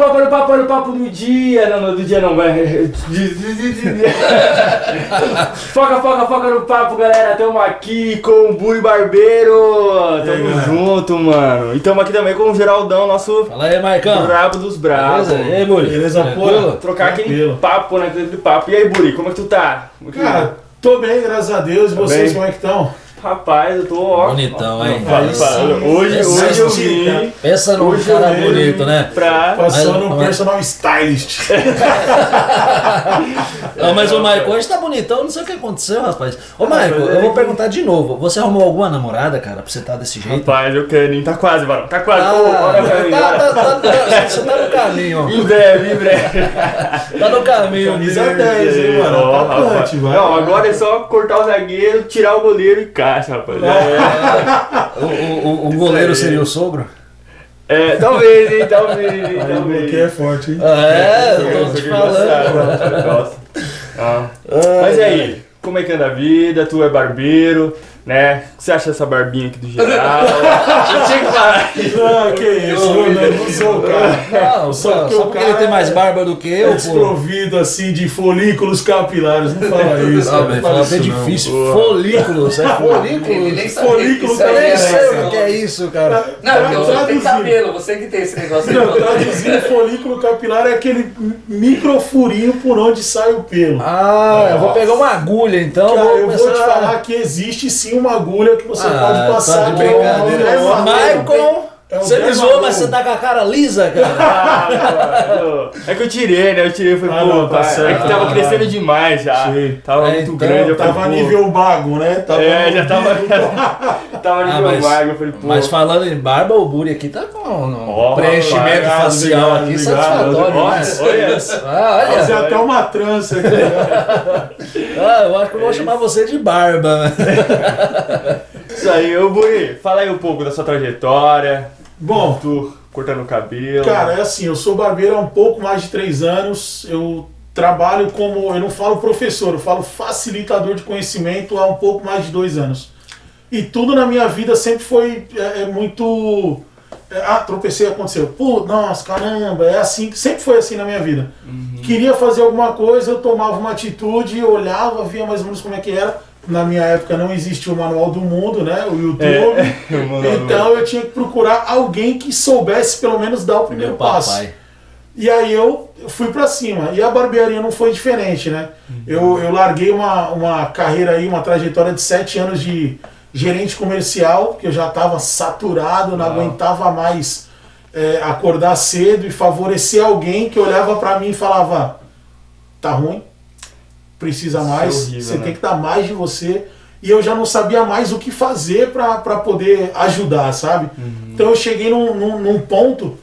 papo, olha o papo, olha o papo do dia. Não, não, do dia não, vai. foca, foca, foca no papo, galera. Tamo aqui com o Buri Barbeiro. Tamo galera? junto, mano. E tamo aqui também com o Geraldão, nosso Fala aí, Marcão. brabo dos bravos. Beleza? E aí, Buri? Beleza, pô? Trocar aquele Tranquilo. papo, né? Aquele papo. E aí, Buri, como é que tu tá? Como é que- Cara, tô bem, graças a Deus. E Tá vocês bem? como é que estão? Rapaz, eu tô ó. Bonitão, hein? Hoje, Essa hoje eu vim Pensa num cara bonito, né? pra. Passando Mas- um mas- personal stylist. Ah, mas o Michael hoje tá bonitão, não sei o que aconteceu, rapaz. Ô, Michael, eu vou perguntar de novo. Você arrumou alguma namorada, cara, pra você estar desse jeito? Rapaz, eu quero, tá quase, varão. Tá quase. Ah, Ô, bora pra mim, tá, bora. tá, tá, tá, você tá no caminho, Em breve, em breve. tá no caminho. Camisa 10, hein, mano? Ó. Não, agora é só cortar o zagueiro, tirar o goleiro e caixa, rapaz. É, O, o- o- o goleiro seria o sogro? é, talvez, hein, talvez, Aí o talvez. bloqueio é forte, hein? É, eu Isso tô te falando. gosto. Ah. Mas e aí, como é que anda a vida? Tu é barbeiro, né? O que você acha dessa barbinha aqui do geral? Eu tinha que falar. Ah, que isso, eu não, não sou o cara. Não, Só só, que só o porque cara ele tem é- mais barba do que eu, pô. Desprovido assim de folículos capilares. Não fala isso. Não, cara, velho, fala isso, não. difícil. Boa. Folículos, é folículos. Ele nem Folículo que isso Eu esse o que é isso, cara. Não, porque eu tenho Traduzindo. cabelo, você que tem esse negócio aí. Não, traduzindo, folículo capilar é aquele microfurinho por onde sai o pelo. Ah, eu vou pegar uma agulha então. Cara, eu vou te falar que existe sim uma agulha que você Ah, pode passar. tá de brincadeira. é Michael, é você me zoou, mas você tá com a cara lisa, cara. Ah, mano, é que eu tirei, né? Eu tirei, foi, Ah, pô, não, tá pai, é certo. que tava Ah, crescendo demais já. Sei. Tava É, muito então, grande. eu falei, Tava pô, nível bago, né? Tava É, já tava. nível- tava Ah, nível mas- vago. Eu falei, pô. Mas falando em barba, o Buri aqui tá com um Ó, preenchimento facial obrigado, aqui obrigado. satisfatório, né? Nossa, olha isso. Ah, Fazer olha. até uma trança aqui. né? Ah, eu acho que eu vou chamar você de barba. Isso aí, ô Buri, fala aí um pouco da sua trajetória. Bom, Tu cortando o cabelo. Cara, é assim, eu sou barbeiro há um pouco mais de três anos. Eu trabalho como, eu não falo professor, eu falo facilitador de conhecimento há um pouco mais de dois anos. E tudo na minha vida sempre foi é, é muito. é, ah, tropecei, aconteceu. Pô, nossa, caramba, é assim, sempre foi assim na minha vida. Queria fazer alguma coisa, eu tomava uma atitude, olhava, via mais ou menos como é que era. Na minha época não existia o Manual do Mundo, né? O YouTube. É, mano, Então eu tinha que procurar alguém que soubesse pelo menos dar o primeiro Meu passo. papai. E aí eu fui pra cima. E a barbearia não foi diferente, né? Eu, eu larguei uma, uma carreira aí, uma trajetória de sete anos de gerente comercial, que eu já estava saturado, não Uau. aguentava mais é, acordar cedo e favorecer alguém que olhava pra mim e falava: tá ruim, precisa é mais, horrível, você né? tem que dar mais de você. E eu já não sabia mais o que fazer pra poder ajudar, sabe? Uhum. Então eu cheguei num, num, num ponto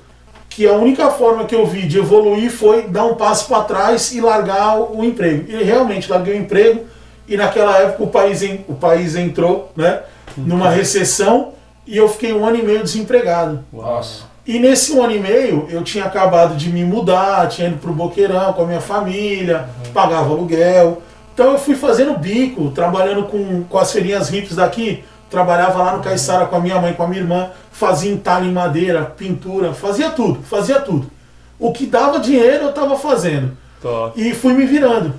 que a única forma que eu vi de evoluir foi dar um passo para trás e largar o, o emprego. E realmente larguei o emprego e naquela época o país, en- o país entrou né, numa recessão e eu fiquei um ano e meio desempregado. Nossa. E nesse um ano e meio eu tinha acabado de me mudar, tinha ido pro Boqueirão com a minha família, pagava aluguel. Então eu fui fazendo bico, trabalhando com, com as feirinhas hips daqui. Trabalhava lá no Caiçara com a minha mãe, com a minha irmã, fazia entalhe em madeira, pintura, fazia tudo, fazia tudo. O que dava dinheiro eu estava fazendo. Top. E fui me virando.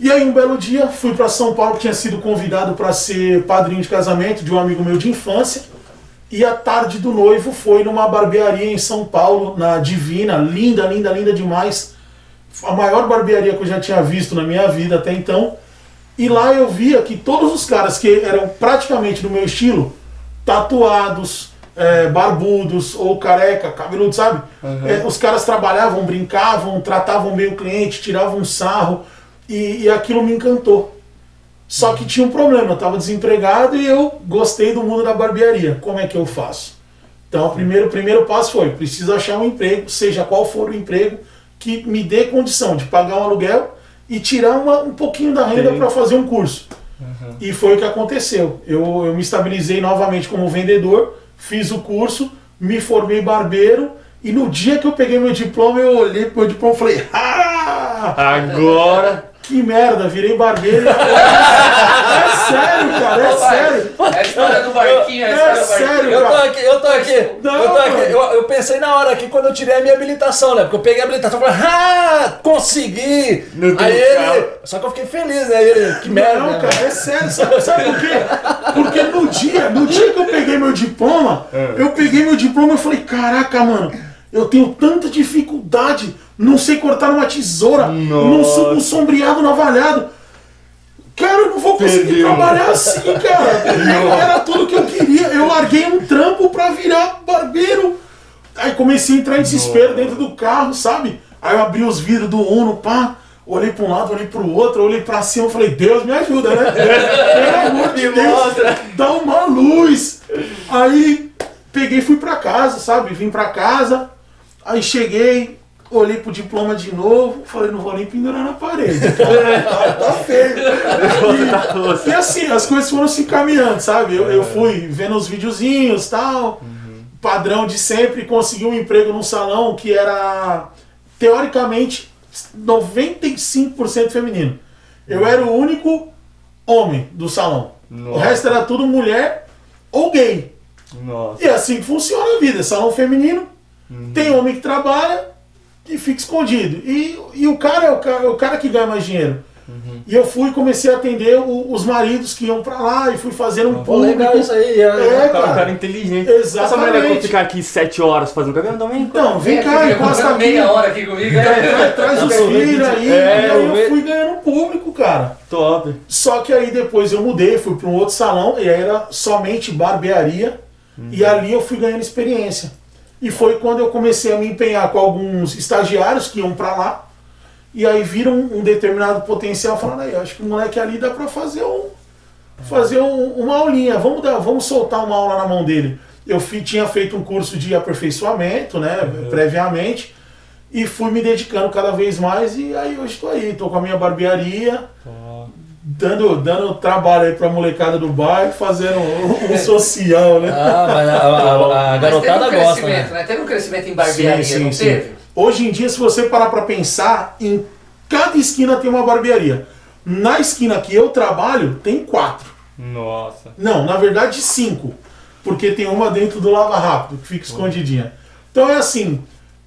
E aí um belo dia fui para São Paulo, que tinha sido convidado para ser padrinho de casamento de um amigo meu de infância. E a tarde do noivo foi numa barbearia em São Paulo, na Divina, linda, linda, linda demais. A maior barbearia que eu já tinha visto na minha vida até então. E lá eu via que todos os caras que eram praticamente do meu estilo, tatuados, é, barbudos ou careca, cabeludo, sabe? É, os caras trabalhavam, brincavam, tratavam bem o cliente, tiravam um sarro e, e aquilo me encantou. Só que tinha um problema, eu estava desempregado e eu gostei do mundo da barbearia. Como é que eu faço? Então, o primeiro, o primeiro passo foi: preciso achar um emprego, seja qual for o emprego, que me dê condição de pagar um aluguel e tirar uma- um pouquinho da renda para fazer um curso. E foi o que aconteceu. Eu, eu me estabilizei novamente como vendedor, fiz o curso, me formei barbeiro e no dia que eu peguei meu diploma, eu olhei pro meu diploma e falei: Ah! Agora. Que merda, virei barbeiro. é sério, cara, é sério. É a história do barquinho, é a É história do barquinho. sério, Eu tô cara. aqui, eu tô aqui. Não, eu tô aqui. Eu, eu pensei na hora aqui quando eu tirei a minha habilitação, né? Porque eu peguei a habilitação e falei, ah, consegui! No teu Aí ele. Só que eu fiquei feliz, né? Ele, que merda. Não, né? cara, é sério. Sabe, sabe por quê? Porque no dia, no dia que eu peguei meu diploma, eu peguei meu diploma e falei, caraca, mano, eu tenho tanta dificuldade, não sei cortar numa tesoura, não sou um sombreado navalhado. Cara, eu não vou conseguir Perdeu. trabalhar assim, cara. Era tudo que eu queria. Eu larguei um trampo pra virar barbeiro. Aí comecei a entrar em desespero dentro do carro, sabe? Aí eu abri os vidros do Uno, pá. Olhei pra um lado, olhei pro outro, olhei pra cima, falei, Deus me ajuda, né? Pelo amor de Me Deus, dá uma luz. Aí peguei e fui pra casa, sabe? Vim pra casa, aí cheguei, olhei pro diploma de novo, falei, não vou nem pendurar na parede. cara. tá, tá feio. E, e assim, as coisas foram se encaminhando, sabe? Eu, eu fui vendo os videozinhos tal, padrão de sempre, consegui um emprego num salão que era, teoricamente, 95% feminino. Eu era o único homem do salão. O Nossa. resto era tudo mulher ou gay. Nossa. E é assim funciona a vida. Salão feminino, tem homem que trabalha e fica escondido. E, e o cara é o cara, é o cara que ganha mais dinheiro. E eu fui e comecei a atender o- os maridos que iam pra lá e fui fazendo um público. legal isso aí. É, O cara, cara. cara inteligente. Exatamente. Essa mulher vai ficar aqui sete horas fazendo cabelo também? Então, vem Vem cá, aqui, encosta aqui. meia hora aqui comigo. Traz, traz os filhos aí. É, e aí eu fui ganhando público, cara. Top. Só que aí depois eu mudei, fui para um outro salão e aí era somente barbearia. E ali eu fui ganhando experiência. E foi quando eu comecei a me empenhar com alguns estagiários que iam para lá. E aí viram um determinado potencial, falando aí, acho que o moleque ali dá para fazer um fazer um- uma aulinha, vamos dar, vamos soltar uma aula na mão dele. Eu fi- tinha feito um curso de aperfeiçoamento, né, previamente, e fui me dedicando cada vez mais e aí hoje estou aí, estou com a minha barbearia, dando, dando trabalho aí pra molecada do bairro, fazendo um, um social, né? Ah, mas a, a- a garotada um gosta, crescimento, né? né? Teve um crescimento em barbearia, não teve? Hoje em dia, se você parar pra pensar, em cada esquina tem uma barbearia. Na esquina que eu trabalho, tem quatro. Nossa. Não, na verdade cinco. Porque tem uma dentro do Lava Rápido, que fica escondidinha. Então é assim,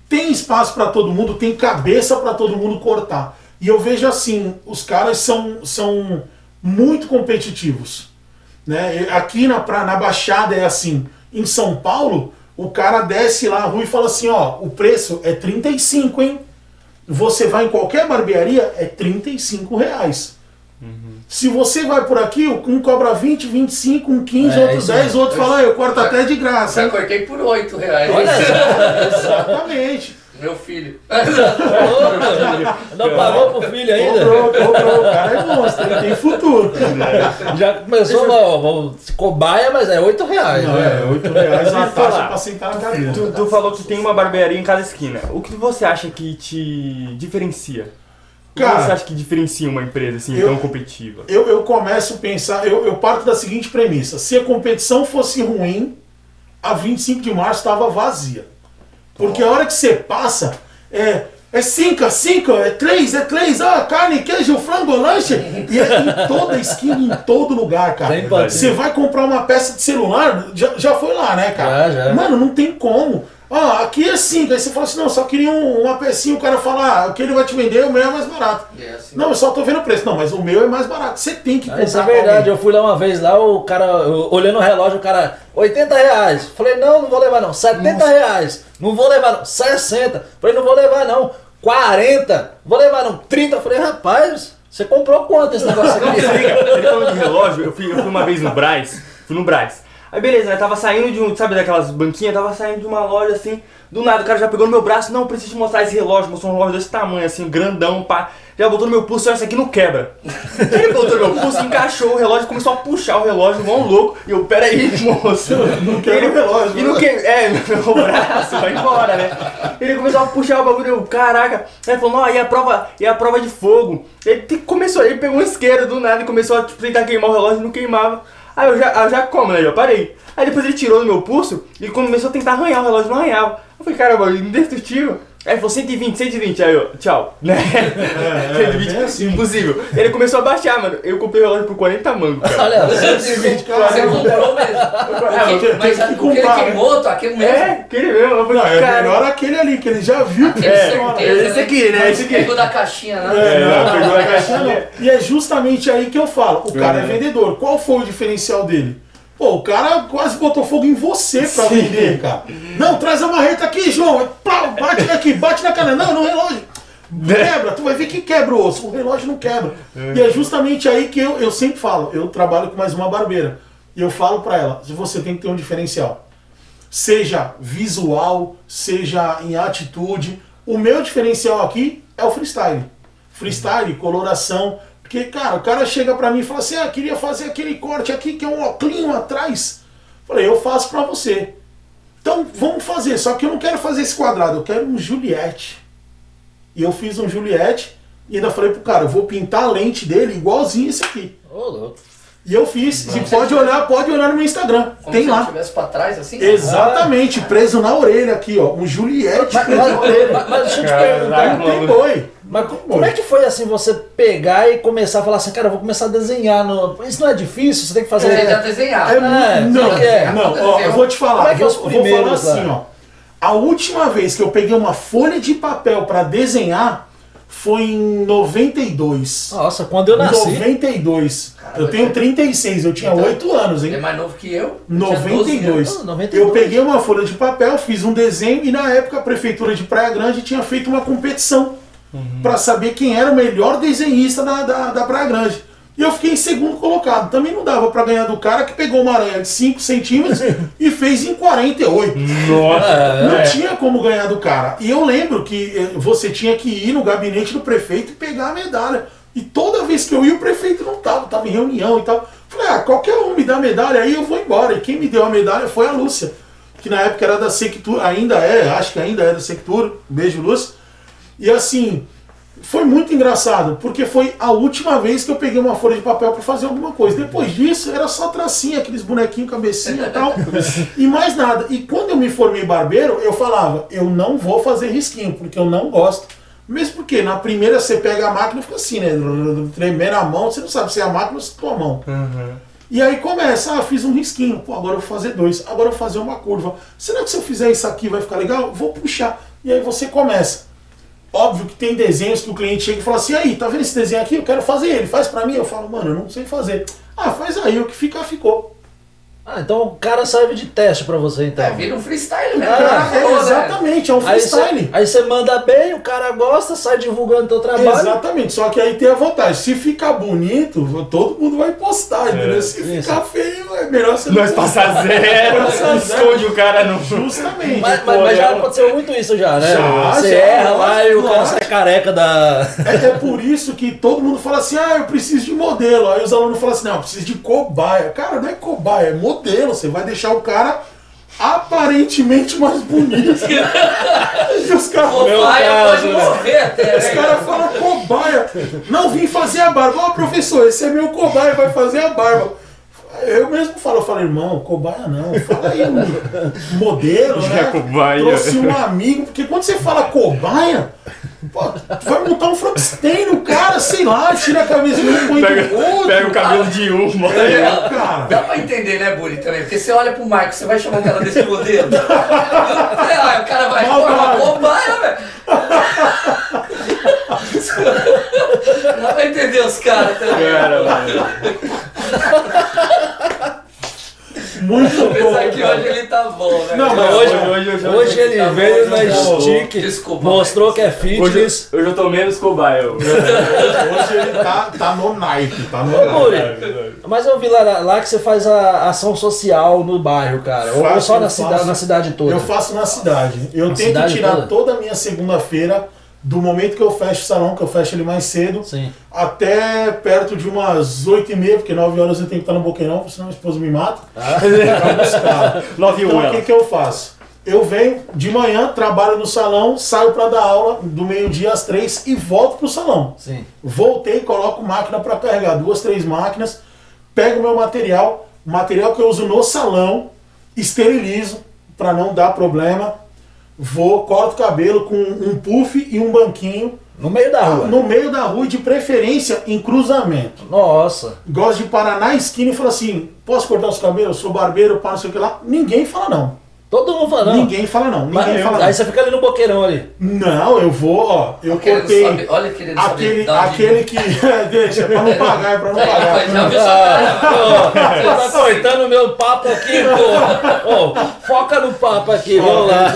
tem espaço pra todo mundo, tem cabeça pra todo mundo cortar. E eu vejo assim, os caras são, são muito competitivos. Né? Aqui na, pra, na Baixada é assim. Em São Paulo, o cara desce lá a rua e fala assim, ó, o preço é 35, hein? Você vai em qualquer barbearia, é 35 reais. Se você vai por aqui, um cobra 20, 25, um 15, É, outro isso 10, mesmo. outro fala, "Ah, eu corto até de graça. Já hein?" cortei por 8 reais. Olha. Exatamente. Meu filho. Não pagou pro filho ainda? Cobrou, cobrou. O cara é monstro, ele tem futuro. Já começou, ó, vamos- cobaia, mas é 8 reais. Não, né? é 8 reais a Deixa eu taxa falar. pra sentar na cadeira. Tu, tu falou que tem uma barbearia em cada esquina. O que você acha que te diferencia? O que Cara, você acha que diferencia uma empresa assim eu- tão competitiva? Eu, eu começo a pensar, eu, eu parto da seguinte premissa: se a competição fosse ruim, a 25 de março estava vazia. Porque a hora que você passa, é. É 5, 5, é 3, é 3, ah, carne, queijo, frango, lanche. E é em toda esquina, em todo lugar, cara. Você vai comprar uma peça de celular, já, já foi lá, né, cara? Já, já. Mano, não tem como. Ah, aqui é 5. Aí você fala assim, não, só queria um- uma pecinha, o cara fala, ah, o que ele vai te vender, o meu é mais barato. É assim. Não, eu só tô vendo o preço. Não, mas o meu é mais barato. Você tem que Ah, isso é comprar verdade, eu fui lá uma vez lá, o cara, eu- olhando o relógio, o cara, 80 reais. Falei, não, não vou levar não. 70 reais. Não vou levar não. 60. Falei, não vou levar não. 40. Vou levar não. 30. Falei, rapaz, você comprou quanto esse negócio aqui? Ele falou de relógio, eu fui, eu fui uma vez no Braz, fui no Braz. Aí beleza, né? Tava saindo de um, sabe daquelas banquinhas, tava saindo de uma loja assim, do nada o cara já pegou no meu braço, não, preciso te mostrar esse relógio, mostrou um relógio desse tamanho, assim, grandão, pá. Já botou no meu pulso, essa aqui não quebra. Ele botou no meu pulso, encaixou o relógio, começou a puxar o relógio, igual um louco. E eu, peraí, moço. Não quebra o relógio, E não né? que... É, meu braço, vai embora, né? Ele começou a puxar o bagulho, eu, caraca. Aí ele falou, não, e a prova, e a prova de fogo. Ele começou, ele pegou um isqueiro do nada e começou a tipo, tentar queimar o relógio e não queimava. Aí eu já, eu já como, né? Já parei. Aí depois ele tirou do meu pulso e começou a tentar arranhar o relógio, não arranhava. Eu falei, caramba, indestrutível. Aí falou 120, 120, aí eu, tchau. Né? É, é, 120, bem assim. impossível. Ele começou a baixar, mano. Eu comprei o relógio por 40 mangos, cara. Olha, 120, cara. Você comprou mesmo. É, eu tenho- Mas que aquele comprar, queimou, tô aquele mesmo. É, aquele mesmo. Eu falei, Não, é cara, melhor aquele ali, que ele já viu que Aquele funciona. certeza, esse aqui, né? Esse aqui. Pegou da caixinha, né? É, É, não, pegou a não, caixinha. não. E é justamente aí que eu falo. O cara é Uhum. vendedor. Qual foi o diferencial dele? Pô, o cara quase botou fogo em você pra Sim. vender, cara. Não, traz a marreta aqui, João. Aqui, bate na canela. Não, no relógio. Quebra, tu vai ver que quebra o osso. O relógio não quebra. E é justamente aí que eu, eu sempre falo. Eu trabalho com mais uma barbeira. E eu falo pra ela: você tem que ter um diferencial. Seja visual, seja em atitude. O meu diferencial aqui é o freestyle. Freestyle, coloração. Porque, cara, o cara chega pra mim e fala assim: ah, queria fazer aquele corte aqui que é um oclinho atrás. Falei, eu faço pra você. Então vamos fazer, só que eu não quero fazer esse quadrado, eu quero um Juliette. E eu fiz um Juliette e ainda falei pro cara, eu vou pintar a lente dele igualzinho esse aqui. Ô, louco. E eu fiz, e Como pode se- olhar, pode olhar no meu Instagram. Como Tem se lá. tivesse pra trás, assim? Exatamente, preso na orelha aqui, ó. Um Juliette Mas, preso na orelha. mas- mas deixa eu te perguntar. Não tem boi. Mas co- como é que foi assim você pegar e começar a falar assim, cara, eu vou começar a desenhar no. Isso não é difícil, você tem que fazer. Você já desenhar. É, É, não, como é que é? não, ó, eu vou te falar. Como é que é os vou, vou falar primeiros, assim, ó. A última vez que eu peguei uma folha de papel pra desenhar foi em 92. Nossa, quando eu nasci. 92. Cara, eu tenho 36, eu tinha Então, 8 anos, Ele é hein? mais novo que eu. eu tinha 12 92. anos. Ah, 92. Eu peguei uma folha de papel, fiz um desenho e na época a prefeitura de Praia Grande tinha feito uma competição pra saber quem era o melhor desenhista da, da, da Praia Grande. E eu fiquei em segundo colocado. Também não dava pra ganhar do cara que pegou uma aranha de 5 centímetros e fez em 48. Nossa. Não É. tinha como ganhar do cara. E eu lembro que eh, você tinha que ir no gabinete do prefeito e pegar a medalha. E toda vez que eu ia, o prefeito não tava, tava em reunião e tal. Falei, ah, qualquer um me dá a medalha aí, eu vou embora. E quem me deu a medalha foi a Lúcia, que na época era da Sectura, ainda é, acho que ainda é da Sectura. Beijo, Lúcia. E assim, foi muito engraçado, porque foi a última vez que eu peguei uma folha de papel para fazer alguma coisa. Depois disso, era só tracinha, aqueles bonequinhos, cabecinha e tal, e mais nada. E quando eu me formei barbeiro, eu falava, eu não vou fazer risquinho, porque eu não gosto. Mesmo porque na primeira você pega a máquina e fica assim, né? Tremendo a mão, você não sabe se é a máquina ou se é a tua mão. E aí começa, ah, fiz um risquinho, pô, agora eu vou fazer dois, agora eu vou fazer uma curva. Será que se eu fizer isso aqui vai ficar legal? Vou puxar. E aí você começa. Óbvio que tem desenhos que o cliente chega e fala assim, aí, tá vendo esse desenho aqui? Eu quero fazer ele, faz pra mim. Eu falo, mano, eu não sei fazer. Ah, faz aí, o que ficar, ficou. Ah, então o cara serve de teste pra você então. É, vira um freestyle, né? Ah, É, falou, né? exatamente, é um freestyle. aí você manda bem, o cara gosta, sai divulgando teu trabalho. Exatamente, só que aí tem a vantagem. Se ficar bonito, todo mundo vai postar, entendeu? Se isso. ficar feio, é melhor você Nós passar zero, Passar zero. esconde o cara no. Justamente. Mas, Pô, mas- mas já eu- aconteceu muito isso já, né? Já, você já, erra lá e o cara sai careca da. É, é por isso que todo mundo fala assim, ah, eu preciso de modelo. Aí os alunos falam assim, não, eu preciso de cobaia. Cara, não é cobaia, é modelo. Você vai deixar o cara aparentemente mais bonito. os caras pode né? morrer até, Os né? caras falam cobaia. Não, vim fazer a barba. Ó, professor, esse é meu cobaia, vai fazer a barba. Eu mesmo falo, eu falo, irmão, cobaia não. Fala aí um modelo, É né? cobaia. Trouxe um amigo, porque quando você fala cobaia, pô, tu vai montar um Frankenstein no cara, sei lá, tira a camisa de um, põe do Pega, outro. pega o cabelo de um, bota É, cara. Dá pra entender, né, Bully, também? Porque você olha pro Marco, você vai chamar o cara desse modelo. ah, o cara vai, pô, é uma cobaia, velho. Dá pra entender os caras também. Cara, mano. Muito bom. Apesar que hoje ele tá bom, né? Não, mas hoje, hoje já- hoje ele tá veio bom, na tá bom. stick, Desculpa, mostrou mas- que é Hoje, fitness. hoje eu tô menos cobaia. Hoje ele tá, tá no naipe, tá no Ô. Muri, mas eu vi lá, lá que você faz a ação social no bairro, cara. Ou Faço, só na, eu cida, faço. na cidade toda. Eu faço na cidade. Eu Na tento cidade tirar toda? toda a minha segunda-feira, do momento que eu fecho o salão, que eu fecho ele mais cedo, Sim. até perto de umas 8 e meia, porque 9 horas eu tenho que estar no boqueirão, senão a esposa me mata. Ah. E um, Então o que, que eu faço? Eu venho de manhã, trabalho no salão, saio para dar aula do meio-dia às três e volto pro salão. Sim. Voltei, coloco máquina para carregar, duas, três máquinas, pego meu material, material que eu uso no salão, esterilizo para não dar problema. Vou, corto o cabelo com um puff e um banquinho No meio da rua. no meio da rua de preferência em cruzamento. Nossa. Gosto de parar na esquina e falar assim: posso cortar os cabelos? Sou barbeiro, para não sei o que lá. Ninguém fala não. Todo mundo fala, não. Ninguém fala não. Mas Ninguém fala aí não. você fica ali no boqueirão ali. Não, eu vou, ó. Eu Querendo cortei. saber- olha, Aquele, onde- aquele que. Deixa, é pra não pagar, é pra não É, pagar. já viu sua cara, mano? Pô, você tá cortando o meu papo aqui, pô. Ô, foca no papo aqui, vamos lá.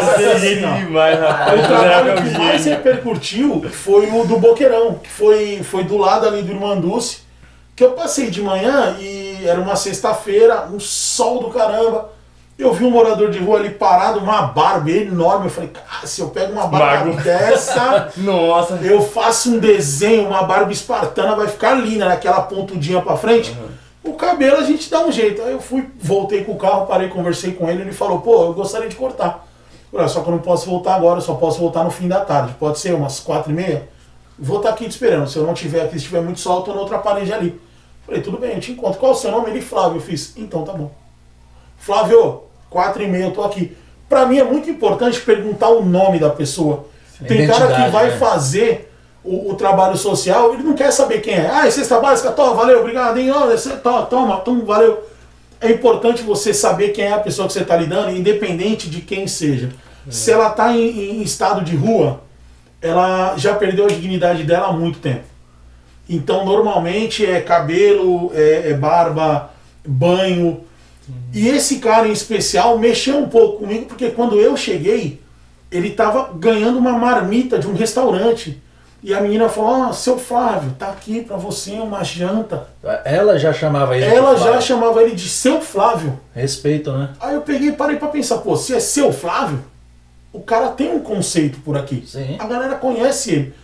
Fazer assim, demais, rapaz. O trabalho que mais repercutiu foi o do Boqueirão, que foi, foi do lado ali do Irmanduce, que eu passei de manhã e era uma sexta-feira, um sol do caramba. Eu vi um morador de rua ali parado, uma barba enorme. Eu falei, cara, se eu pego uma barba Mago. dessa, Nossa. eu faço um desenho, uma barba espartana, vai ficar linda, naquela pontudinha pra frente. O cabelo a gente dá um jeito. Aí eu fui, voltei com o carro, parei, conversei com ele, ele falou, pô, eu gostaria de cortar. Falei, "Ah, só que eu não posso voltar agora, eu só posso voltar no fim da tarde. Pode ser umas quatro e meia? Vou estar aqui te esperando. Se eu não tiver aqui, se estiver muito sol, eu tô na outra parede ali. Falei, tudo bem, eu te encontro. Qual é o seu nome? Ele, Flávio. Eu fiz, então tá bom. Flávio, quatro e meia eu tô aqui. Pra mim é muito importante perguntar o nome da pessoa. Tem cara que vai né? fazer o, o trabalho social, ele não quer saber quem é. Ah, é cesta básica, toma, valeu, obrigado, hein? Ó, esse- to- toma, toma, valeu. É importante você saber quem é a pessoa que você está lidando, independente de quem seja. Se ela está em, em estado de rua, ela já perdeu a dignidade dela há muito tempo. Então, normalmente é cabelo, é, é barba, banho. E esse cara em especial mexeu um pouco comigo, porque quando eu cheguei, ele estava ganhando uma marmita de um restaurante. E a menina falou: Ó, seu Flávio, tá aqui pra você uma janta. Ela já chamava ele. de Ela já Flávio. chamava ele de seu Flávio. Respeito, né? Aí eu peguei e parei pra pensar: pô, se é seu Flávio, o cara tem um conceito por aqui. Sim. A galera conhece ele.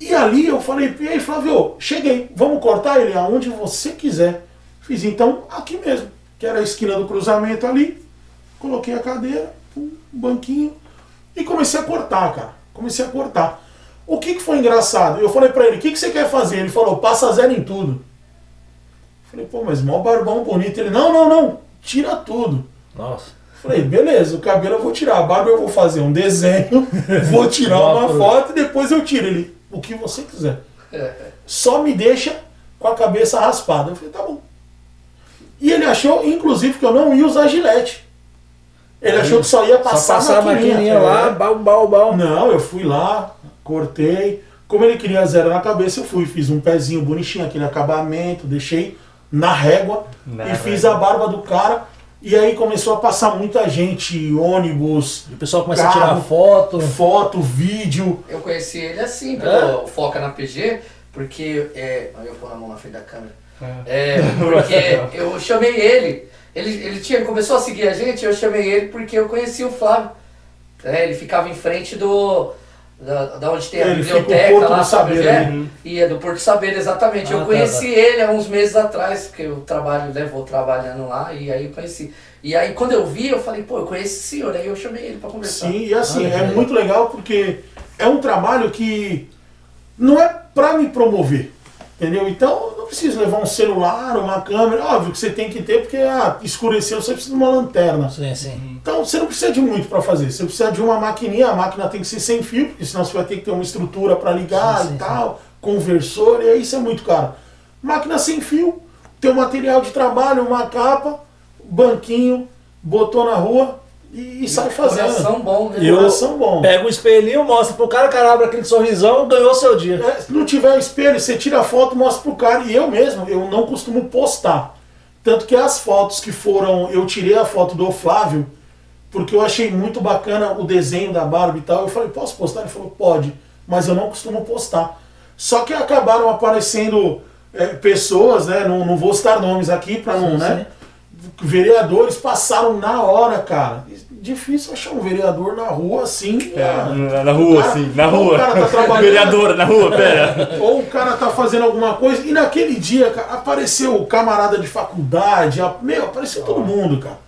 E ali eu falei: e aí, Flávio, cheguei, vamos cortar ele aonde você quiser. Fiz então aqui mesmo, que era a esquina do cruzamento ali. Coloquei a cadeira, um banquinho e comecei a cortar, cara. Comecei a cortar. O que, que foi engraçado? Eu falei pra ele, o que, que você quer fazer? Ele falou, passa zero em tudo. Falei, pô, mas mó barbão bonito. Ele, não, não, não, tira tudo. Nossa. Falei, beleza, o cabelo eu vou tirar, a barba eu vou fazer um desenho, vou tirar uma Foto. foto e depois eu tiro. Ele, o que você quiser. É, Só me deixa com a cabeça raspada. Eu falei, tá bom. E ele achou, inclusive, que eu não ia usar gilete. Ele achou que só ia Só passar, passar a maquininha É. lá, bal, bal, bal. Não, eu fui lá, cortei. Como ele queria zero na cabeça, eu fui, fiz um pezinho bonitinho, aquele acabamento, deixei na régua Na e fiz régua. a barba do cara. E aí começou a passar muita gente, ônibus, E o pessoal começa Carro. a tirar foto. foto, vídeo. Eu conheci ele assim, pelo Foca na PG, porque. É, eu pôr a mão na frente da câmera. É, porque eu chamei ele. Ele, ele tinha, começou a seguir a gente, eu chamei ele porque eu conheci o Flávio. É, ele ficava em frente do. Da, da onde tem a Ele biblioteca Porto lá, do sabe? Saber é? ali. E é do Porto Saber, exatamente. Ah, eu tá, conheci ele há uns meses atrás, porque eu trabalho, né, vou trabalhando lá, e aí eu conheci. E aí quando eu vi, eu falei, pô, eu conheço esse senhor, aí eu chamei ele pra conversar. Sim, e assim, Ah, é legal. muito legal porque é um trabalho que não é pra me promover. Entendeu? Então não preciso levar um celular, uma câmera. Óbvio que você tem que ter, porque ah, escureceu, você precisa de uma lanterna. Sim, sim. Então você não precisa de muito para fazer. Você precisa de uma maquininha, a máquina tem que ser sem fio, porque senão você vai ter que ter uma estrutura para ligar sim, e tal, conversor, e aí isso é muito caro. Máquina sem fio, teu material de trabalho, uma capa, banquinho, botou na rua e, e sai fazendo. Coração bom, né? E eu- Coração bom. Pega um espelhinho, mostra pro cara, o cara abre aquele sorrisão, ganhou seu dia. É, se não tiver espelho, você tira a foto, mostra pro cara. E eu mesmo, eu não costumo postar. Tanto que as fotos que foram. Eu tirei a foto do Flávio, porque eu achei muito bacana o desenho da Barbie e tal. Eu falei, posso postar? Ele falou, pode, mas eu não costumo postar. Só que acabaram aparecendo é, pessoas, né? Não, não vou citar nomes aqui para não, Sim, né? Vereadores passaram na hora, cara. Difícil achar um vereador na rua assim. É, ah, na, na rua, cara- sim, na rua. O cara tá trabalhando. Vereadora, na rua, pera. Ou o cara tá fazendo alguma coisa e naquele dia, cara, apareceu o camarada de faculdade, a- meu, apareceu todo mundo, cara.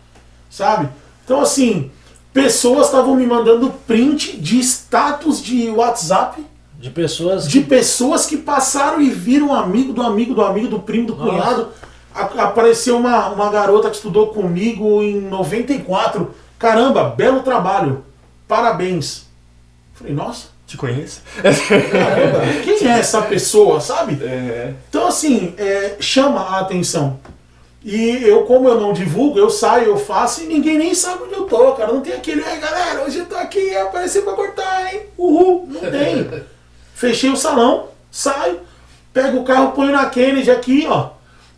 Sabe? Então, assim, pessoas estavam me mandando print de status de WhatsApp De pessoas. de pessoas que passaram e viram um amigo do amigo do amigo, do primo, do Nossa. cunhado. A- apareceu uma, uma garota que estudou comigo em 94. Caramba, belo trabalho. parabéns. Falei, nossa, Te conheço? caramba, quem é essa pessoa, sabe? É. Então, assim, é, chama a atenção. E eu, como eu não divulgo, eu saio, eu faço e ninguém nem sabe onde eu tô, cara. Não tem aquele, ai galera, hoje eu tô aqui, apareci pra cortar, hein? Uhul, não tem. Fechei o salão, saio, pego o carro, ponho na Kennedy aqui, ó.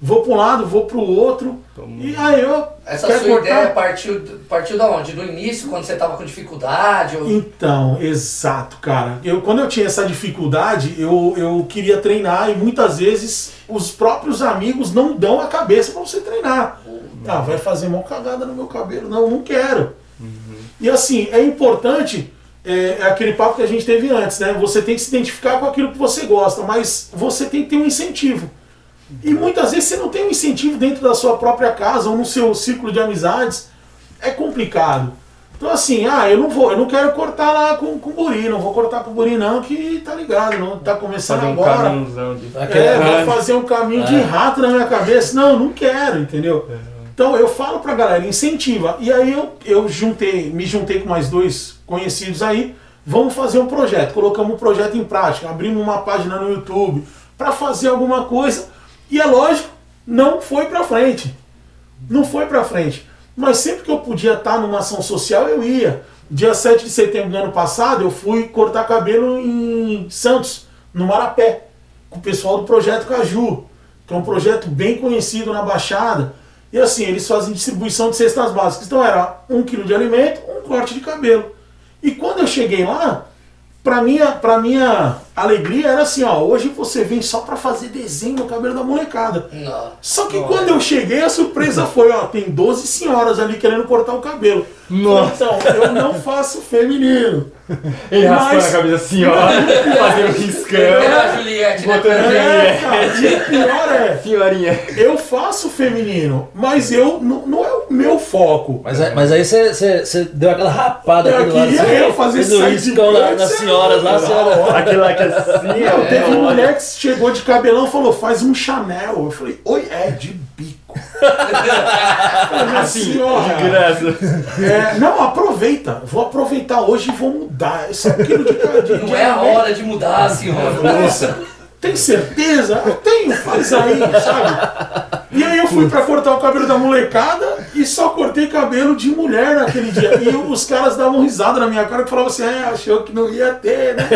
Vou pra um lado, vou pro outro. Toma. E aí eu. Essa quer sua cortar? ideia partiu, partiu da onde? Do início, quando você tava com dificuldade? Ou... Então, exato, cara. Eu, quando eu tinha essa dificuldade, eu, eu queria treinar e muitas vezes os próprios amigos não dão a cabeça pra você treinar. Ah, vai fazer uma cagada no meu cabelo. Não, não quero. E assim, é importante, é, é aquele papo que a gente teve antes, né? Você tem que se identificar com aquilo que você gosta, mas você tem que ter um incentivo. E muitas vezes você não tem um incentivo dentro da sua própria casa ou no seu círculo de amizades. É complicado. Então assim, ah, eu não vou, eu não quero cortar lá com, com guri, não vou cortar com guri não, que tá ligado, não tá começando Fazer um agora. de. É, vou fazer um caminho de rato na minha cabeça. Não, não quero, entendeu? Então eu falo pra galera, incentiva. E aí eu, eu juntei, me juntei com mais dois conhecidos aí, vamos fazer um projeto. Colocamos um projeto em prática, abrimos uma página no YouTube pra fazer alguma coisa. E é lógico, não foi pra frente. Não foi pra frente. Mas sempre que eu podia estar numa ação social, eu ia. Dia 7 de setembro do ano passado, eu fui cortar cabelo em Santos, no Marapé, com o pessoal do Projeto Caju, que é um projeto bem conhecido na Baixada. E assim, eles fazem distribuição de cestas básicas. Então era um quilo de alimento, um corte de cabelo. E quando eu cheguei lá, pra minha, pra minha alegria era assim, ó, hoje você vem só pra fazer desenho no cabelo da molecada. Não. Só que quando eu cheguei, a surpresa foi, ó, tem 12 senhoras ali querendo cortar o cabelo. Nossa. Então, eu não faço feminino. Ele raspando Mas- a cabeça assim, ó. Fazendo É riscando. a Juliette, né? Botando também. É, cara, e o pior é, Senhorinha. eu faço feminino, mas eu não, não é o meu foco. Mas, aí- mas aí você- deu aquela rapada Eu aqui do lado. queria assim, eu fazer fez o side riscão cut, nas é senhoras lá, senhora. hora. Aquele lá que é assim, ó. Teve olha. mulher que chegou de cabelão e falou, faz um Chanel. Eu falei, oi, é de bico. Assim, senhora, de graça. é, não, aproveita. Vou aproveitar hoje e vou mudar. Esse é quilo de, de, de Não é a hora de mudar, senhora. Nossa, tem certeza? Eu tenho, faz aí, sabe? E aí eu fui pra cortar o cabelo da molecada e só cortei cabelo de mulher naquele dia. E os caras davam risada na minha cara que falavam assim, é, achou que não ia ter, né?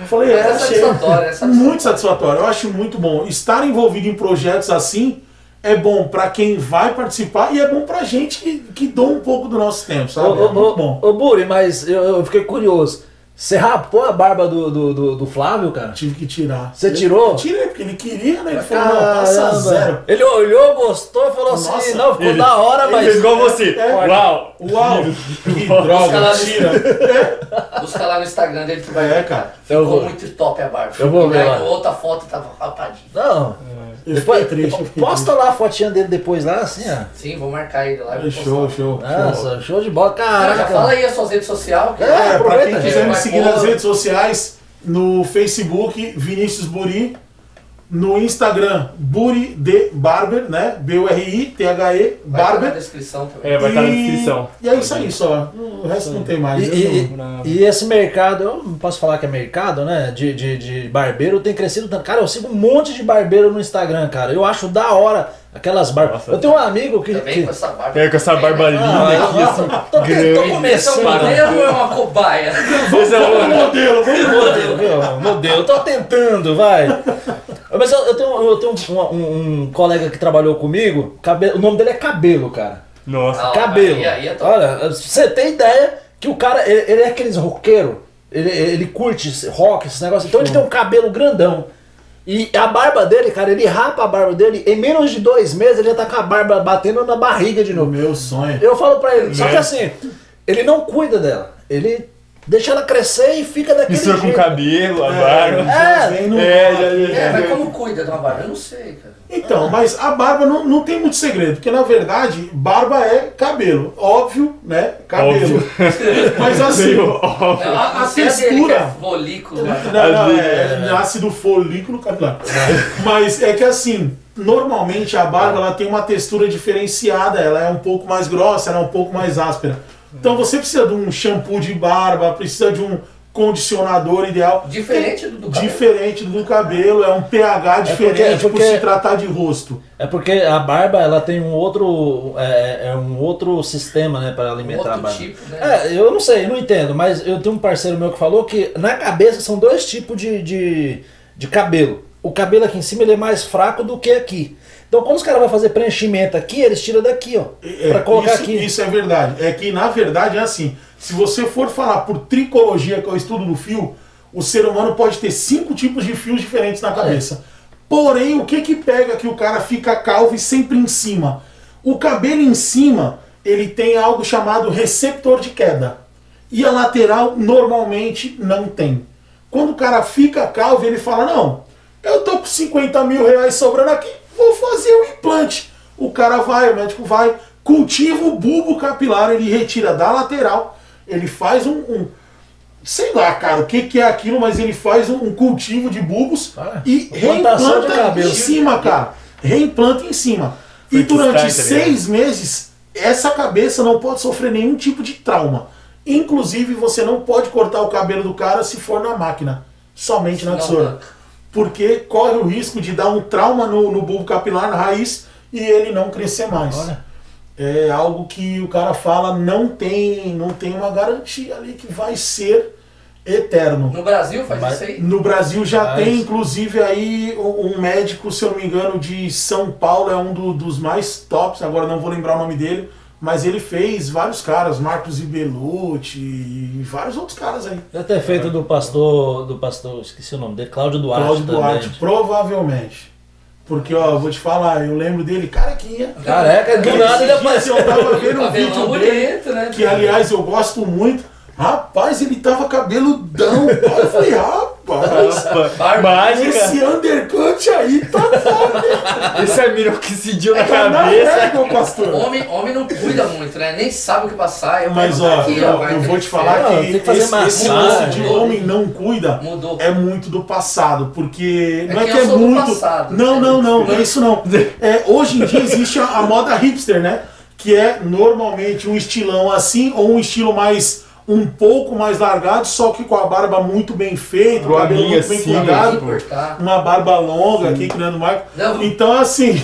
Eu falei, é, É achei. satisfatório, é satisfatório. Muito satisfatório. Eu acho muito bom. Estar envolvido em projetos assim é bom pra quem vai participar e é bom pra gente que, que doa um pouco do nosso tempo, sabe? Ô, É ô, muito ô, bom. ô, Buri, mas eu, eu fiquei curioso. Você rapou a barba do, do, do, do Flávio, cara? Tive que tirar. Você tirou? Eu tirei, porque ele queria, né? Ele falou, não, passa Caramba. zero. Ele olhou, gostou, falou assim, Nossa, não, ficou ele- da hora, Ele mas... igual você. É. Uau. Uau! Que droga, tira. Busca lá no Instagram dele que vai É, cara. Eu Ficou vou. muito top a barba. Eu vou ver E aí, lá. outra foto tava rapadinho. Não, Eu depois, triste, posta lá a fotinha dele depois lá, assim, ó. Sim, vou marcar ele lá. Show, postar. show, show. Nossa, show de bola, Cara, já caraca. fala aí as suas redes sociais. que- É, É, pra aproveita, quem quiser me seguir nas redes sociais, no Facebook, Vinícius Buri, no Instagram, Buri de Barber, né? B-U-R-I-T-H-E, Vai estar na Barber. descrição também. É, vai estar na E- descrição. E é isso aí só. O resto não tem mais. E, e- e esse mercado, eu não posso falar que é mercado, né? De, de, de barbeiro tem crescido tanto. Cara, eu sigo um monte de barbeiro no Instagram, cara. Eu acho da hora aquelas barbas. Eu tenho um amigo que. Também que... com essa barba. É, com essa barba linda Ah, aqui, assim. tô, tô grande. tô Esse é um começando. modelo ou é uma cobaia? Esse é o Modelo, vamos Modelo, viu? Modelo, eu tô tentando, vai. Mas eu, eu tenho, eu tenho um, um- um colega que trabalhou comigo, cabelo, o nome dele é Cabelo, cara. Nossa. Ah, Cabelo. aí- aí é top. Olha, você tem ideia que o cara, ele, ele é aqueles roqueiro, ele, ele curte rock, esses negócios, então ele tem um cabelo grandão. E a barba dele, cara, ele rapa a barba dele, em menos de dois meses ele já tá com a barba batendo na barriga de novo. meu sonho. Eu falo pra ele, só que assim, ele não cuida dela, ele deixa ela crescer e fica daquele com jeito. cabelo, a É, barba. É, é, já- já- É, mas como cuida de uma barba? Eu não sei, cara. Então, mas a barba não, não tem muito segredo, porque na verdade, barba é cabelo. Óbvio, né? Cabelo. Óbvio. Mas assim. Óbvio. A não ele textura- quer folículo. né? Não, não, Ali, é, nasce do folículo capilar. Mas é que assim, normalmente a barba ela tem uma textura diferenciada, ela é um pouco mais grossa, ela é um pouco mais áspera. Então você precisa de um shampoo de barba, precisa de um condicionador ideal. Diferente do do cabelo. Diferente do cabelo, é um pH diferente é porque- por se tratar de rosto. É porque a barba ela tem um outro é, é um outro sistema, né, para alimentar a Outro barba. tipo, né? É, eu não sei, eu não entendo, mas eu tenho um parceiro meu que falou que na cabeça são dois tipos de, de, de cabelo. O cabelo aqui em cima ele é mais fraco do que aqui. Então quando os caras vão fazer preenchimento aqui, eles tiram daqui, ó, É, Pra colocar isso, aqui. Isso é verdade. É que, na verdade, é assim. Se você for falar por tricologia, que é o estudo do fio, o ser humano pode ter cinco tipos de fios diferentes na cabeça. Porém, o que que pega que o cara fica calvo e sempre em cima? O cabelo em cima, ele tem algo chamado receptor de queda. E a lateral, normalmente, não tem. Quando o cara fica calvo, ele fala, não, eu tô com 50 mil reais sobrando aqui, vou fazer um implante. O cara vai, o médico vai, cultiva o bulbo capilar, ele retira da lateral, ele faz um, um- sei lá, cara, o que, que é aquilo, mas ele faz um, um cultivo de bulbos Ah, e reimplanta cabelo. em cima, cara. Reimplanta em cima. E Freestyle, durante tá seis meses, essa cabeça não pode sofrer nenhum tipo de trauma. Inclusive, você não pode cortar o cabelo do cara se for na máquina, somente na Não, tesoura não. Porque corre o risco de dar um trauma no, no bulbo capilar, na raiz, e ele não crescer mais. Olha. É algo que o cara fala, não tem, não tem uma garantia ali que vai ser eterno. No Brasil faz Mas- isso aí? No Brasil já Mas- tem, inclusive, aí um médico, se eu não me engano, de São Paulo, é um do- dos mais tops, agora não vou lembrar o nome dele, mas ele fez vários caras, Marcos Ibelucci e vários outros caras aí. Deve ter feito do pastor, do pastor, esqueci o nome dele, Cláudio Duarte Cláudio também. Duarte, provavelmente. Porque, ó, eu vou te falar, eu lembro dele carequinha. Careca, do nada ele apareceu. Eu tava vendo um vídeo dele, bonito, né? que aliás eu gosto muito. Rapaz, ele tava cabeludão. Eu falei, rapaz. Mágica. esse undercut aí tá foda. Esse é minoxidil na Tá na cabeça. régua, pastor. Homem, homem não cuida muito, né? Nem sabe o que passar. Eu Mas ó, aqui, eu, vai eu vou te falar que, que fazer esse, esse lance de homem não cuida Mudou. é muito do passado, porque É não é que que eu é sou do muito. passado. não, não, não, não é isso não. É, hoje em dia existe a, a moda hipster, né? Que é normalmente um estilão assim ou um estilo mais um pouco mais largado, só que com a barba muito bem feita, o a cabelo muito bem assim, cuidado, tipo, uma barba longa aqui criando marco. Não. Então assim,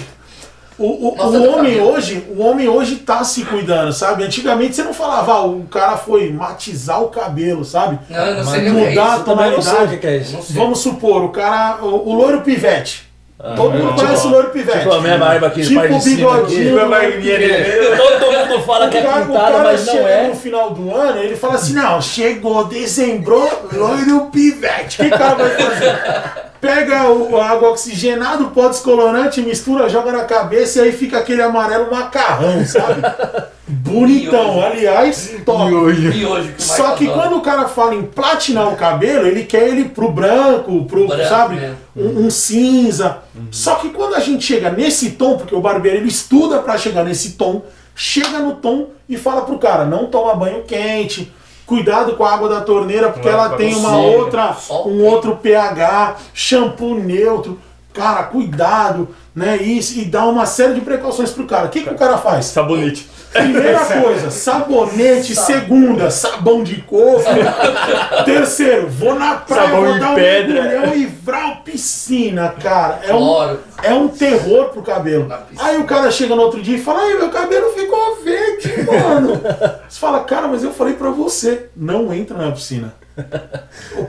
o, o, Mostra o homem cabelo. hoje, o homem hoje tá se cuidando, sabe? Antigamente você não falava, ah, o cara foi matizar o cabelo, sabe? Não, eu não Mas sei que é mudar isso. Também não sei o tonalidade. que que é isso. Não sei. Vamos supor, o cara, o, o loiro pivete. Todo mundo tipo- conhece o loiro pivete. Tipo a minha barba aqui, Tipo parte de cima bigodinho. dele. Todo mundo fala que é O cara, o pintada, cara mas não chega é. no final do ano, ele fala assim, não, chegou dezembro, loiro pivete. O que o cara vai fazer? Pega o, a água oxigenada, o pó descolorante, mistura, joga na cabeça e aí fica aquele amarelo macarrão, sabe? Bonitão, Miojo. aliás, top. Miojo. E hoje que o Só que adora. quando o cara fala em platinar o cabelo, ele quer ele pro branco, pro, Branco, sabe? né? Um, um cinza. Só que quando a gente chega nesse tom, porque o barbeiro ele estuda pra chegar nesse tom, chega no tom e fala pro cara, não toma banho quente, cuidado com a água da torneira, porque Não, ela tem uma doce. outra, um outro pH, shampoo neutro. Cara, cuidado, né? Isso, e dá uma série de precauções pro cara. O que, que o cara faz? Sabonete. Primeira coisa, sabonete. Segunda, sabão de coco. Terceiro, vou na praia, Sabão vou dar um pedra. mergulhão e vral piscina, cara. É um, é um terror pro cabelo. Aí o cara chega no outro dia e fala, ai, meu cabelo ficou verde, mano. Você fala, cara, mas eu falei pra você, não entra na piscina.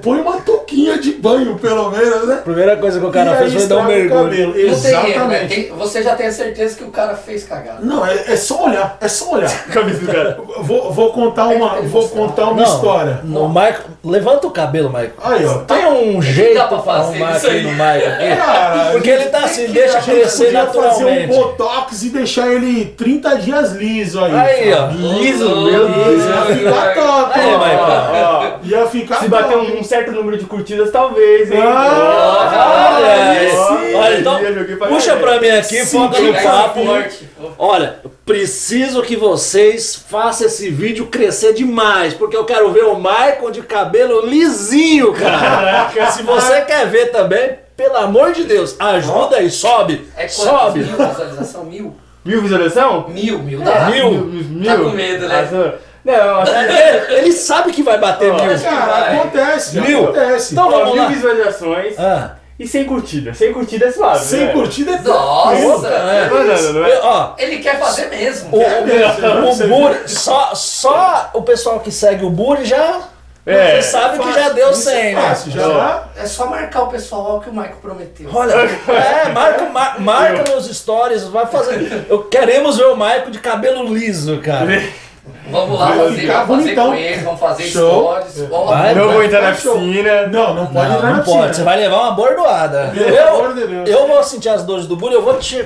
Põe uma touquinha de banho, pelo menos, né? Primeira coisa que o cara fez foi dar um mergulho. né? Exatamente. Tem- você já tem a certeza que o cara fez cagada. Não, é, é só olhar, é só olhar. Cabeça do cara. Vou, vou contar uma, Ele vou contar uma Não, história. No Michael, levanta o cabelo, Michael. Aí, ó. Tem um jeito dá pra fazer arrumar isso aqui aí? no Michael aqui. Cara, Porque ele tá assim, deixa crescer podia fazer um naturalmente. botox e deixar ele 30 dias liso aí. Aí, ó. Liso, meu. Deus. Ia ficar top, Aí. Ó, Ia ficar Se bater um, um certo número de curtidas, talvez, hein? Ah, Olha. Olha, então, puxa pra mim aqui, foca no papo. Olha, eu preciso que vocês façam esse vídeo crescer demais, porque eu quero ver o Michael de cabelo lisinho, cara. Se você quer ver também, pelo amor de Deus, ajuda aí, sobe, É sobe. Mil visualização? Mil? Mil visualização? Mil, mil. Dá. Mil. Mil. Tá com medo, né? Não, Ele, ele sabe que vai bater Ó, mil. Cara, acontece, Mil? acontece. Então vamos mil lá. visualizações Ah, e sem curtida. Sem curtida é suave. Sem né? curtida é Nossa! é. Não, não, não é? ó, Ele quer fazer mesmo. o, mesmo, o, o Buri, só, só o pessoal que segue o Buri já É. você sabe que já deu Isso é 100, né? fácil, já. É só marcar o pessoal, o que o Michael prometeu. Olha, é, marca, mar- marca nos stories, vai fazer. Eu, queremos ver o Maico de cabelo liso, cara. Vamos lá Vai fazer, ficar vamos fazer bonitão. com ele, vamos fazer Show. stories. Ó, Vai, Não vou entrar na Show. piscina. Não, não pode Não, entrar não na pode, piscina. você vai levar uma bordoada. Pelo amor de Deus. Eu, eu vou sentir as dores do Buri, eu vou te.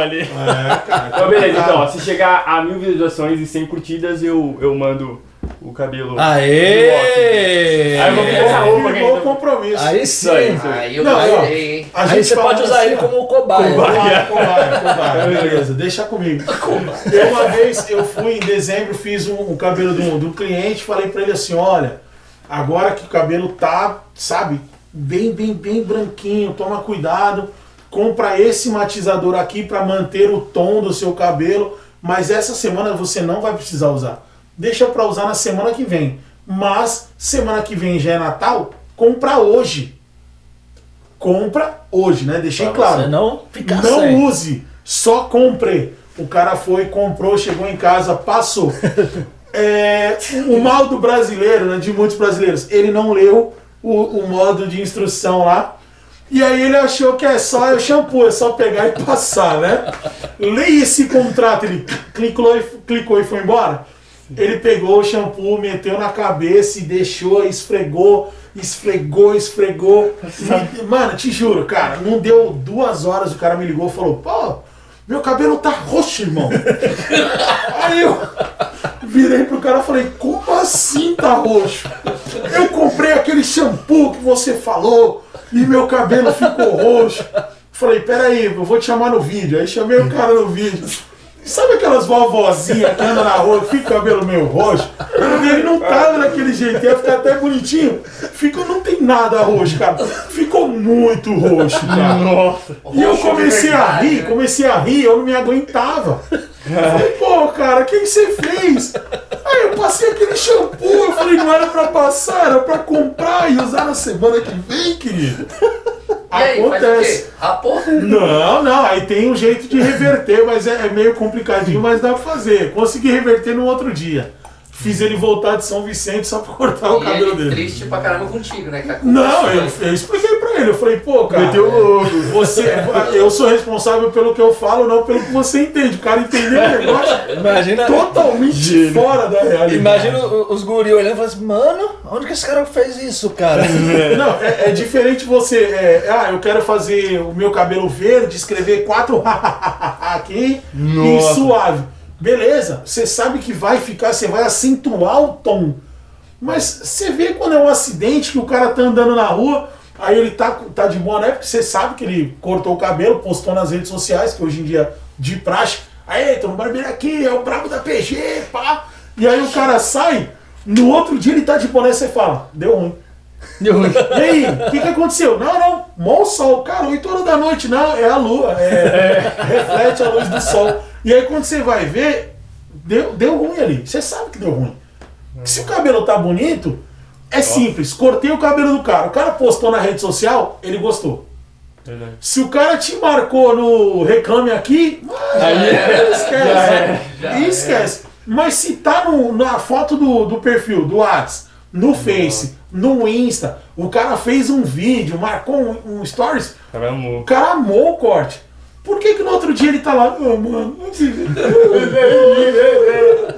Ali. É, cara. Então, beleza, então, ó, se chegar a mil visualizações e 100 curtidas, eu, eu mando o cabelo. Aê! Aí eu roupa. Firmou o compromisso. Aí Isso aí. sim. Aí eu Não, gostei, Aí gente você pode usar assim, ele como cobaia. Cobaia, cobaia, cobaia. Beleza, deixa comigo. Eu uma vez, eu fui em dezembro, fiz um, um cabelo do, do cliente, falei pra ele assim, olha, agora que o cabelo tá, sabe, bem, bem, bem branquinho, toma cuidado, compra esse matizador aqui pra manter o tom do seu cabelo, mas essa semana você não vai precisar usar. Deixa pra usar na semana que vem. Mas semana que vem já é Natal, compra hoje. Compra hoje, né? Deixei Pra claro. Você não ficar Não use, só compre. O cara foi, comprou, chegou em casa, passou. É, o mal do brasileiro, né, de muitos brasileiros, ele não leu o, o modo de instrução lá. E aí ele achou que é só é o shampoo, é só pegar e passar, né? Leia esse contrato, ele clicou e, clicou e foi embora. Ele pegou o shampoo, meteu na cabeça e deixou, esfregou, esfregou, esfregou. E, mano, te juro, cara, não deu duas horas, o cara me ligou e falou, pô, meu cabelo tá roxo, irmão. Aí eu virei pro cara e falei, como assim tá roxo? Eu comprei aquele shampoo que você falou e meu cabelo ficou roxo. Falei, peraí, eu vou te chamar no vídeo. Aí chamei o cara no vídeo. Sabe aquelas vovozinhas que andam na rua fica o cabelo meio roxo? O dele não tava daquele jeito, ia ficar até bonitinho. Ficou, não tem nada roxo, cara. Ficou muito roxo, cara. Nossa. E eu de comecei a rir, né? comecei a rir, eu não me aguentava. Falei, pô, cara, o que você fez? Aí eu passei aquele shampoo, eu falei, não era pra passar, era pra comprar e usar na semana que vem, querido. Aí, o Acontece. Não, não, aí tem um jeito de reverter, mas é, é meio complicadinho, mas dá pra fazer. Consegui reverter no outro dia. Fiz ele voltar de São Vicente só pra cortar o E cabelo ele dele. triste pra caramba contigo, né? Não, é eu, eu expliquei ele, eu falei, pô, cara. Meteu o louco. Você, eu sou responsável pelo que eu falo, não pelo que você entende. O cara entendeu o negócio Imagina, totalmente fora da realidade. imagina os guri olhando e falando assim, mano, onde que esse cara fez isso, cara? Não, é, é diferente você. é, ah, eu quero fazer o meu cabelo verde, escrever quatro aqui e Nossa. suave. Beleza, você sabe que vai ficar, você vai acentuar o tom. Mas você vê quando é um acidente que o cara tá andando na rua, aí ele tá, tá de boa, né? Porque você sabe que ele cortou o cabelo, postou nas redes sociais, que hoje em dia de praxe. Aí, tô no barbeiro aqui, é o brabo da PG, pá. E aí o cara sai, no outro dia ele tá de boné, você fala, deu ruim. E aí, o que, que aconteceu? Não, não, mó sol, cara, 8 horas da noite, não, é a lua, é, reflete a luz do sol. E aí quando você vai ver, deu, deu ruim ali, você sabe que deu ruim. Se o cabelo tá bonito, é simples, cortei o cabelo do cara, o cara postou na rede social, ele gostou. Verdade. Se o cara te marcou no reclame aqui, Aí esquece. já é, já esquece. Mas se tá no- na foto do, do perfil, do Whats, no Face, no Insta, o cara fez um vídeo, marcou um, um stories, o Caramba. cara amou o corte. Por que que no outro dia ele tá lá, "Ah, mano, não sei.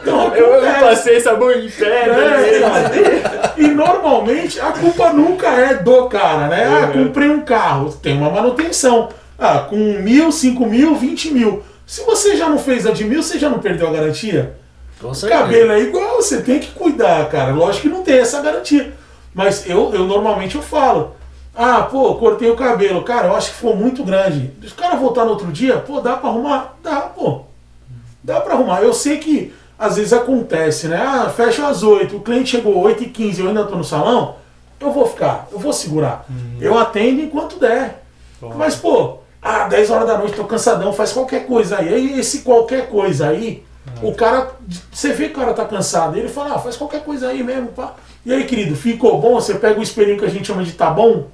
Então, Eu acontece. passei sabão em pé, É, né? cara. E normalmente a culpa nunca é do cara, né? Ah, Uhum. comprei um carro, tem uma manutenção. Ah, com mil, cinco mil, vinte mil. Se você já não fez a de mil, você já não perdeu a garantia? Com O certeza. cabelo é igual, você tem que cuidar, cara. Lógico que não tem essa garantia. Mas eu, eu normalmente eu falo. Ah, pô, cortei o cabelo. Cara, eu acho que ficou muito grande. Se o cara voltar no outro dia, pô, dá pra arrumar? Dá, pô. Dá pra arrumar. Eu sei que às vezes acontece, né? Ah, fecha às 8, o cliente chegou 8 e 15 eu ainda tô no salão, eu vou ficar, eu vou segurar. Eu atendo enquanto der. Mas, pô, ah, 10 horas da noite, tô cansadão, faz qualquer coisa aí. Aí esse qualquer coisa aí O cara, você vê que o cara tá cansado. Ele fala, ah, faz qualquer coisa aí mesmo, pá. E aí, querido, ficou bom? Você pega o espelhinho que a gente chama de tá bom?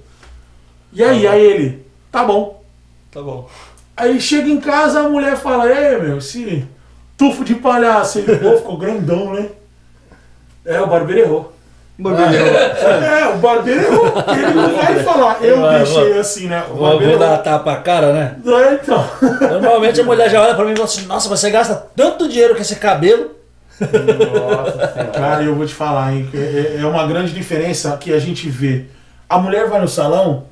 E aí, aí ele, tá bom. Tá bom. Aí chega em casa, a mulher fala, é meu, esse tufo de palhaço. Ele, pô, ficou grandão, né? É, o barbeiro errou. É, o barbeiro errou. Ele não vai falar, eu Vai, deixei vai. assim, né? O Vou, barbeiro vou dar errou. tapa a cara, né? É, então. Normalmente a mulher já olha pra mim e fala assim, nossa, você gasta tanto dinheiro com esse cabelo. Nossa senhora. Cara, eu vou te falar, hein? É, é uma grande diferença que a gente vê. A mulher vai no salão,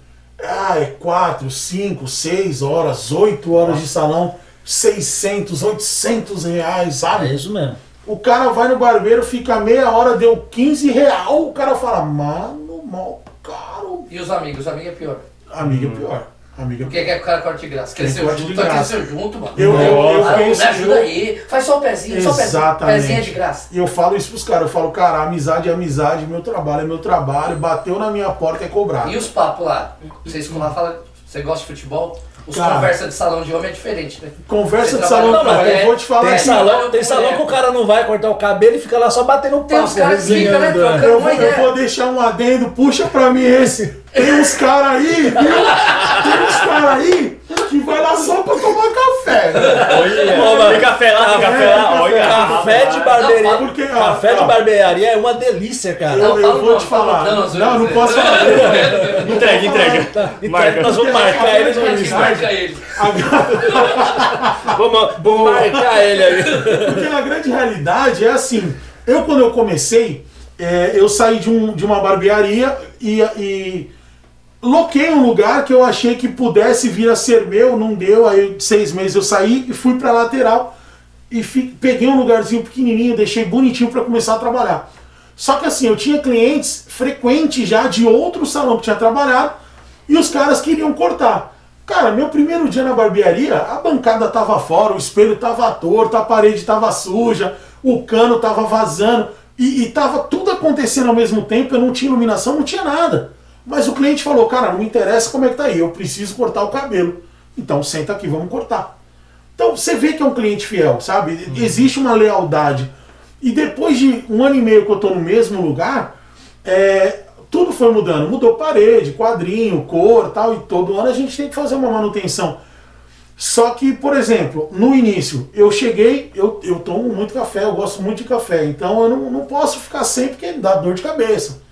ah, é 4, 5, 6 horas, 8 horas de salão, 600, 800 reais, É sabe? isso mesmo. O cara vai no barbeiro, fica meia hora, deu 15 real, o cara fala, mano, mal caro. E os amigos? Os amigos é pior. Amiga, é pior. Amiga, é Por que quer que o cara corte de graça? Cresceu junto, tá graça. cresceu junto, mano. Eu, eu, eu. Ah, me conheço. ajuda eu- aí. Faz só o pezinho, só o pezinho. Exatamente. Pezinho é de graça. E eu falo isso pros caras, eu falo, cara, amizade é amizade, meu trabalho é meu trabalho, bateu na minha porta é cobrar. E os papos lá? Vocês lá falam, você gosta de futebol? Os Cara. conversa de salão de homem é diferente, né? Conversa de salão, cara, Não, mas eu vou te falar Tem salão- tem salão que o cara não vai cortar o cabelo e fica lá só batendo Tem papo, uns caras que ficam, né, eu vou, eu vou deixar um adendo, puxa pra mim esse. Tem uns caras aí, viu? Tem uns caras aí que vai lá só pra tomar café. Olha, tem café lá, tem café lá, olha. Café de barbearia. Não, porque, ó, café de ó. barbearia é uma delícia, cara. Eu, Não, eu vou não, te fala falar. não, Não, não, posso falar. Entrega, entrega. Então, Marca. nós vamos marcar ele no Insta. marca ele. Vamos, vamos marcar ele aí. Porque na grande realidade é assim. Eu quando eu comecei, é, eu saí de, um, de uma barbearia e, e loquei um lugar que eu achei que pudesse vir a ser meu, não deu. Aí seis meses eu saí e fui pra lateral e peguei um lugarzinho pequenininho, deixei bonitinho pra começar a trabalhar. Só que assim, eu tinha clientes frequentes já de outro salão que tinha trabalhado e os caras queriam cortar. Cara, meu primeiro dia na barbearia, a bancada tava fora, o espelho tava torto, a parede tava suja, o cano tava vazando e, e tava tudo acontecendo ao mesmo tempo, eu não tinha iluminação, não tinha nada. Mas o cliente falou, cara, não me interessa como é que tá aí, eu preciso cortar o cabelo. Então senta aqui, vamos cortar. Então você vê que é um cliente fiel, sabe? Existe uma lealdade. E depois de um ano e meio que eu tô no mesmo lugar, é, tudo foi mudando. Mudou parede, quadrinho, cor tal. E todo ano a gente tem que fazer uma manutenção. Só que, por exemplo, no início, eu cheguei, eu, eu tomo muito café, eu gosto muito de café. Então eu não, não posso ficar sem porque dá dor de cabeça.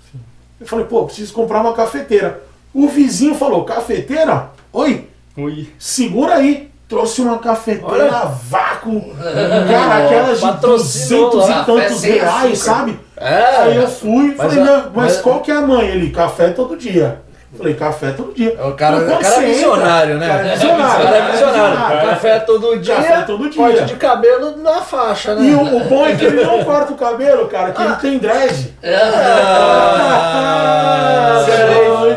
Eu falei, pô, preciso comprar uma cafeteira. O vizinho falou, cafeteira? Oi, Ui. segura aí. Trouxe uma cafeteira Olha. vácuo. Cara, aquelas de Patrocinou 200 lá. e tantos reais, açúcar. sabe? É. Aí eu fui e Mas falei, a- "Não, mas, mas- qual que é a mãe? Ele, café todo dia. Falei, café todo dia. O cara, Então, o quando cara é visionário, né? cara é visionário. O cara é visionário. Café Café todo dia. Café todo dia. Corte de cabelo na faixa, né? E o, o bom é que ele não corta o cabelo, cara, que ele tem dread. Ah,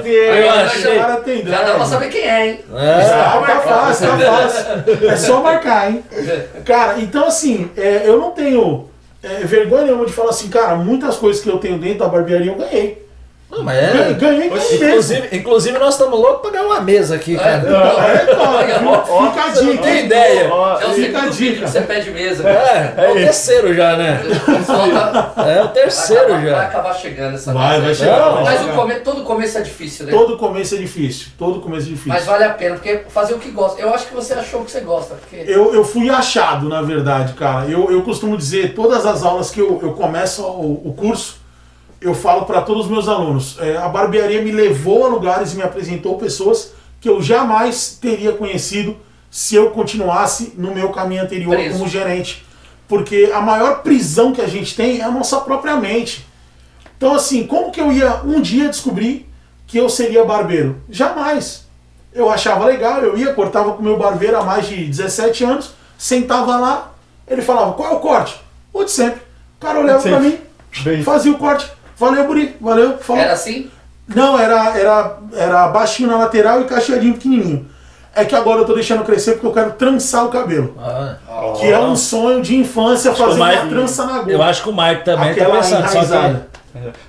Aí eu achei. O cara tem dread. Já dá pra saber quem é, hein? É. Tá, tá fácil, tá fácil. É só marcar, hein? Cara, então assim, é, eu não tenho é, vergonha nenhuma de falar assim, cara, muitas coisas que eu tenho dentro da barbearia eu ganhei. Não, mas Ganhei, é. ganhei. Inclusive, inclusive, nós estamos loucos pra ganhar uma mesa aqui, cara. É, cara, viu? fica a Você não dica. tem ideia. Ó, É o Fica a segundo dica. que você pede mesa. É, é o terceiro já, né? É o terceiro vai, acabar, vai já. acabar chegando essa Vai, mesa vai chegar. vai Mas o come... todo começo é difícil, né? Todo começo é difícil. Todo começo é difícil. Mas vale a pena, porque fazer o que gosta. Eu acho que você achou que você gosta. Porque... Eu, eu fui achado, na verdade, cara. Eu, eu costumo dizer, todas as aulas que eu, eu começo o, o curso, eu falo para todos os meus alunos. é, a barbearia me levou a lugares e me apresentou pessoas que eu jamais teria conhecido se eu continuasse no meu caminho anterior Preso. como gerente. Porque a maior prisão que a gente tem é a nossa própria mente. Então, assim, como que eu ia um dia descobrir que eu seria barbeiro? Jamais. Eu achava legal, eu ia, cortava com o meu barbeiro há mais de 17 anos, sentava lá, ele falava, qual é o corte? O de sempre. O cara olhava pra sempre. mim, Bem. fazia o corte. Valeu, Buri, valeu. Falou. Era assim? Não, era, era, era baixinho na lateral e cacheadinho pequenininho. É que agora eu tô deixando crescer porque eu quero trançar o cabelo. Ah, Que é um sonho de infância fazer o Mike- uma trança na eu gola. acho que o Mike também Aquela tá pensando. Só que.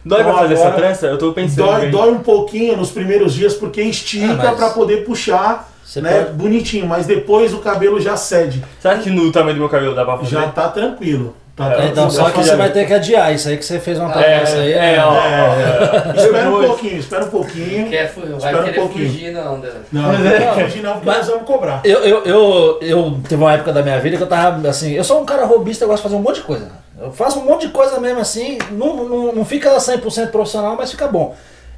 Dói pra Então fazer essa trança? Eu tô pensando. Dói, dói um pouquinho nos primeiros dias porque estica Ah, mas- pra poder puxar Você né? pode- Bonitinho, mas depois o cabelo já cede. Será que no tamanho do meu cabelo dá pra fazer? Já tá tranquilo. Tá É, tranquilo. Então, só Dá que você vai ter que adiar isso aí que você fez uma É, promessa aí. é, né? ó. É, espera um pouquinho, espera um pouquinho. Quer, vai Espera um querer pouquinho. fugir, não, André. Não, não fugir não, porque nós vamos cobrar. Eu, eu, eu, eu teve uma época da minha vida que eu tava assim, eu sou um cara robista, eu gosto de fazer um monte de coisa. Eu faço um monte de coisa mesmo assim, não, não, não fica 100% profissional, mas fica bom.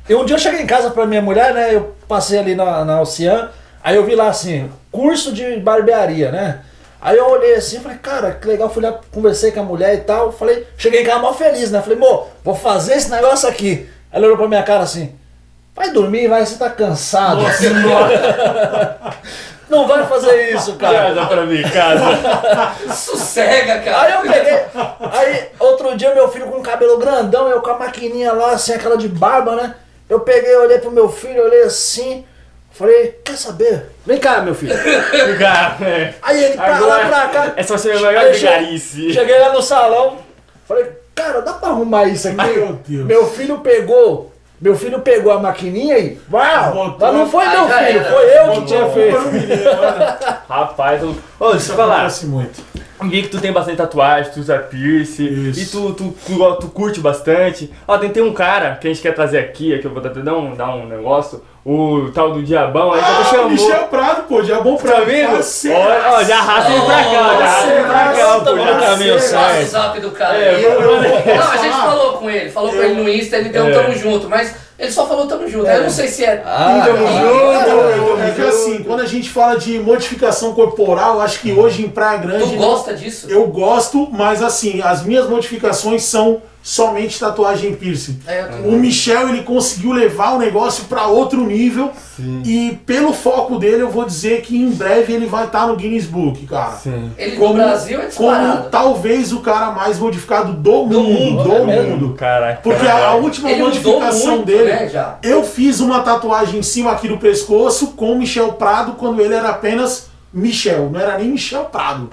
E um dia eu cheguei em casa pra minha mulher, né, eu passei ali na, na Ocean, aí eu vi lá assim, curso de barbearia, né? Aí eu olhei assim e falei, cara, que legal, fui lá, conversei com a mulher e tal, falei, cheguei em casa mó feliz, né? Falei, mo, vou fazer esse negócio aqui. Ela olhou pra minha cara assim, vai dormir, vai, você tá cansado. Não vai fazer isso, cara. Casa pra mim, casa. Sossega, cara. Aí eu peguei. Aí outro dia meu filho com um cabelo grandão, eu com a maquininha lá, assim, aquela de barba, né? Eu peguei, olhei pro meu filho, olhei assim, falei, quer saber? Vem cá, meu filho. É. Aí ele pra lá, pra cá. Essa vai ser a maior Aí eu che- vigarice. Cheguei lá no salão, falei, cara, dá pra arrumar isso aqui? Meu Deus. Meu filho pegou. Meu filho pegou a maquininha e. Uau! Botou- Mas não foi meu filho, era. foi eu que tinha feito. Rapaz, eu... Ô, deixa eu falar. muito. Vi que tu tem bastante tatuagem, tu usa piercing Isso. e tu, tu, tu, tu curte bastante. Ó, tem, tem um cara que a gente quer trazer aqui, que eu vou dar, dar, um, dar um negócio, o tal do Diabão, aí já Ah, me chamou. Michel Prado, pô, é bom Tá pra vendo? Ó, ó, já arrasta ele pra cá, já arrasta ele pra cá, pô. tá já. caminho Parceiro. Passa o certo. zap do cara É, aí. eu- eu- Não, a gente falou com ele, falou com ele no Insta, ele deu um É. tamo junto, mas ele só falou tamo junto. Eu não sei se é. Ah, Tamo junto, É que assim, quando a gente fala de modificação corporal, acho que hoje em Praia Grande. Tu gosta disso? Eu gosto, mas assim, as minhas modificações são somente tatuagem e piercing. É, O Michel ele conseguiu levar o negócio para outro nível e pelo foco dele eu vou dizer que em breve ele vai estar no Guinness Book, cara. Sim. Ele no Brasil é como talvez o cara mais modificado do, Do mundo, mundo, do é mundo. Caraca. Porque a, a última Ele modificação muito, dele, né, já. eu fiz uma tatuagem em cima aqui do pescoço com o Michel Prado quando ele era apenas Michel, não era nem Michel Prado.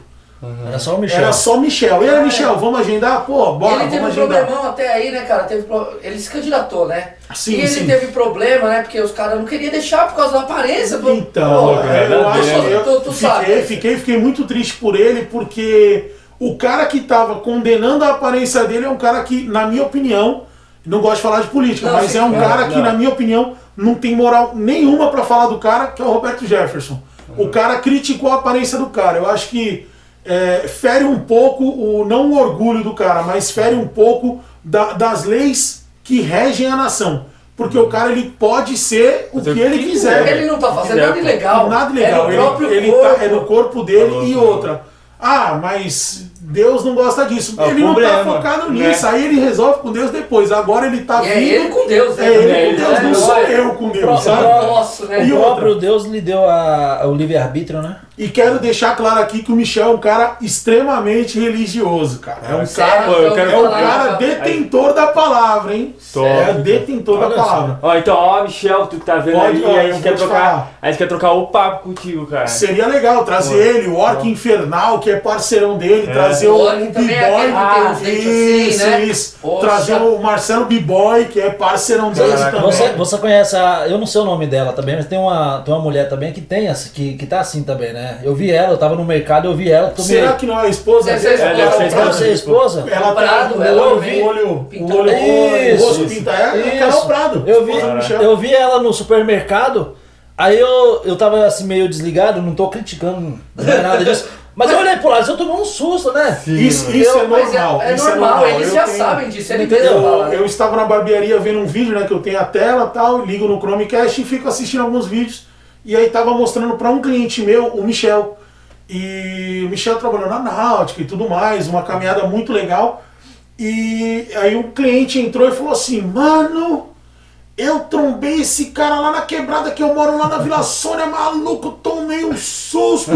Era só o Michel. Era só Michel. E aí, É. Michel, vamos agendar? Pô, bora, ele teve um agendar. problemão até aí, né, cara? Teve pro- Ele se candidatou, né? Sim, e ele sim. teve problema, né? Porque os caras não queriam deixar por causa da aparência. pô. Então, Pô, é, eu acho que eu tu- tu fiquei, sabe. fiquei, fiquei muito triste por ele, porque o cara que tava condenando a aparência dele é um cara que, na minha opinião, não gosto de falar de política, Não, mas sim, é um não, cara que, não. na minha opinião, não tem moral nenhuma pra falar do cara, que é o Roberto Jefferson. O cara criticou a aparência do cara. Eu acho que é, fere um pouco, o, não o orgulho do cara, mas fere um pouco da- das leis que regem a nação. Porque o cara ele pode ser o que ele que quiser. quiser. Ele não tá fazendo nada pô. ilegal. Nada legal. É no ele, próprio ele corpo. tá, é no corpo dele Falou, e outra. Ah, mas Deus não gosta disso. É o ele não tá problema, focado né? nisso. Aí ele resolve com Deus depois. Agora ele tá E é vindo. ele com Deus, né? É ele É, com ele Deus, é não sou eu com Deus, sabe? Eu posso, né? E O outra. próprio Deus lhe deu a, o livre-arbítrio, né? E quero deixar claro aqui que o Michel é um cara extremamente religioso, cara. É um Sério? cara, Pô, eu quero é um falar. cara detentor da palavra, hein? É detentor Olha da palavra. Ó, então, ó, Michel, tu que tá vendo Pode, aí, ó, a eu gente vou quer te trocar. falar. A gente quer trocar o papo contigo, cara. Seria legal trazer ele, o Orc Infernal, que é parceirão dele, É. trazer O o, Orc o também é aquele B-Boy. que tem os dentes Isso, assim, né? isso. Poxa. Trazer o Marcelo B-Boy, que é parceirão dele Caraca. também. Você, você conhece a. Eu não sei o nome dela também, mas tem uma, tem uma mulher também que tem essa, que, que tá assim também, né? Eu vi ela, eu tava no mercado, eu vi ela, tô Será que não é a esposa Deve ser dele? a esposa. É, deve ser a Pra você, esposa? Ela Prado, tem o ela olho, o olho, o olho, o Isso, rosto isso. pinta. É, é o Isso. Prado. Eu vi, eu vi ela no supermercado, aí eu, eu tava assim meio desligado, não tô criticando não é nada disso. Mas eu olhei pro lado, eu tomei um susto, né? Isso, isso Eu- é Mas é, normal. é isso normal, eles Eu já tenho- sabem disso, ele Entendeu? mesmo. Eu, eu estava na barbearia vendo um vídeo, né? Que eu tenho a tela e tal, ligo no Chromecast e fico assistindo alguns vídeos. E aí tava mostrando para um cliente meu, o Michel. E o Michel trabalhou na Náutica e tudo mais, uma caminhada muito legal. E aí o cliente entrou e falou assim, mano, eu trombei esse cara lá na quebrada que eu moro lá na Vila Sônia, maluco, tomei um susto.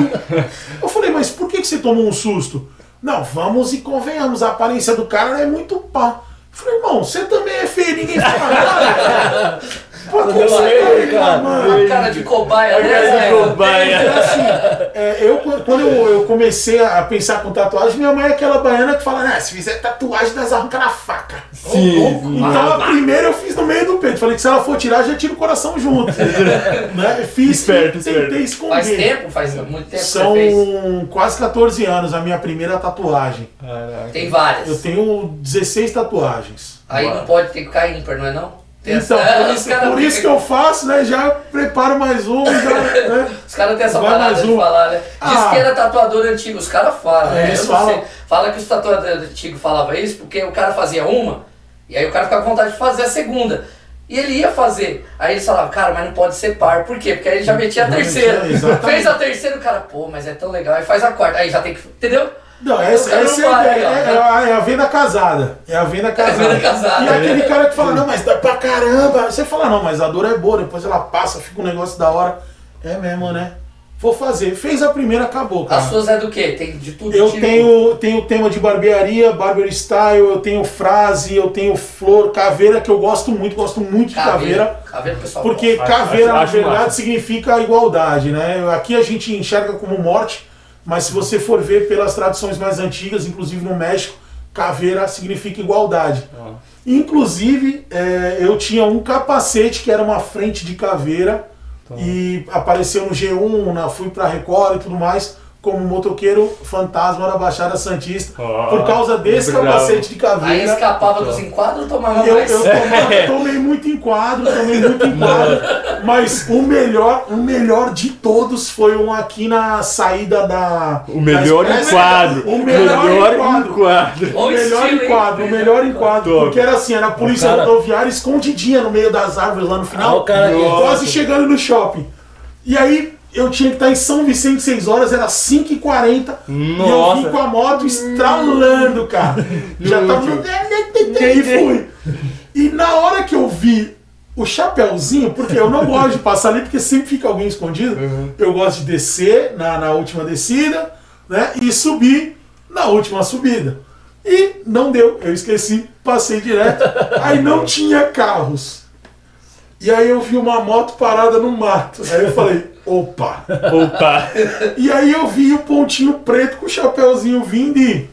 Eu falei, mas por que, que você tomou um susto? Não, vamos e convenhamos, a aparência do cara é muito pá. Eu falei, irmão, você também é feio, ninguém fala nada. Pô, Deus, é, cara. mano? A cara de cobaia, cara de né? cobaia. É, assim, É, eu, quando eu, eu comecei a pensar com tatuagem, minha mãe é aquela baiana que fala, né, se fizer tatuagem, nós arranca na faca. Sim, Então a primeira eu fiz no meio do peito. Falei que se ela for tirar, já tira o coração junto. né? Fiz, Esperto, tentei esperto. esconder. Faz tempo? Faz muito tempo que São você fez? quase 14 anos a minha primeira tatuagem. Tem várias. Eu tenho 16 tatuagens. Aí não pode ter que ficar ímpar, não é não? Então, essa- isso, caras por isso que eu faço, né? Já preparo mais um, já, né? Os caras têm essa Vai parada de um. falar, né? Diz Ah. que era tatuador antigo, os caras falam, É, né? eles Eu não falam. sei. Fala que os tatuadores antigos falavam isso porque o cara fazia uma, e aí o cara ficava com vontade de fazer a segunda. E ele ia fazer. Aí eles falavam, cara, mas não pode ser par. Por quê? Porque aí ele já metia a terceira. Fez a terceira, o cara, pô, mas é tão legal. Aí faz a quarta. Aí já tem que. Entendeu? Não, essa, essa não é, a ideia, é, é a, é a venda casada. É a venda casada. venda casada. E aquele cara que fala, não, mas dá pra caramba. Você fala, não, mas a dor é boa, depois ela passa, fica um negócio da hora. É mesmo, né? Vou fazer. Fez a primeira, acabou, cara. As suas é do quê? Tem de tudo Eu tipo? tenho, tenho tema de barbearia, barber style, eu tenho frase, eu tenho flor, caveira, que eu gosto muito, gosto muito de caveira. Caveira, pessoal. Porque Acho- caveira, acho- na verdade, massa. significa igualdade, né? Aqui a gente enxerga como morte, mas se você for ver pelas tradições mais antigas, inclusive no México, caveira significa igualdade. Ah. Inclusive, é, eu tinha um capacete que era uma frente de caveira e apareceu no G1, na, fui pra Record e tudo mais, como motoqueiro fantasma da Baixada Santista, Ah, por causa desse capacete de Aí caveira. escapava dos enquadros ou tomava Eu, mais? eu tomava- tomei muito enquadro, tomei muito enquadro. Mas o melhor, o melhor de todos foi um aqui na saída da. O melhor da enquadro. O melhor, enquadro. enquadro. O melhor enquadro, o melhor enquadro. Porque era assim, era a polícia cara- rodoviária escondidinha no meio das árvores lá no Ah, final. o cara. Quase chegando no shopping. E aí eu tinha que estar em São Vicente 6 horas, era 5h40. E eu vim com a moto estralando, cara. Já tava no... E fui. E na hora que eu vi o chapéuzinho, porque eu não gosto de passar ali, porque sempre fica alguém escondido. Eu gosto de descer na, na última descida, né? E subir na última subida. E não deu, eu esqueci, passei direto. Aí não tinha carros. E aí eu vi uma moto parada no mato. Aí eu falei, opa. Opa. E aí eu vi o pontinho preto com o chapéuzinho vindo e.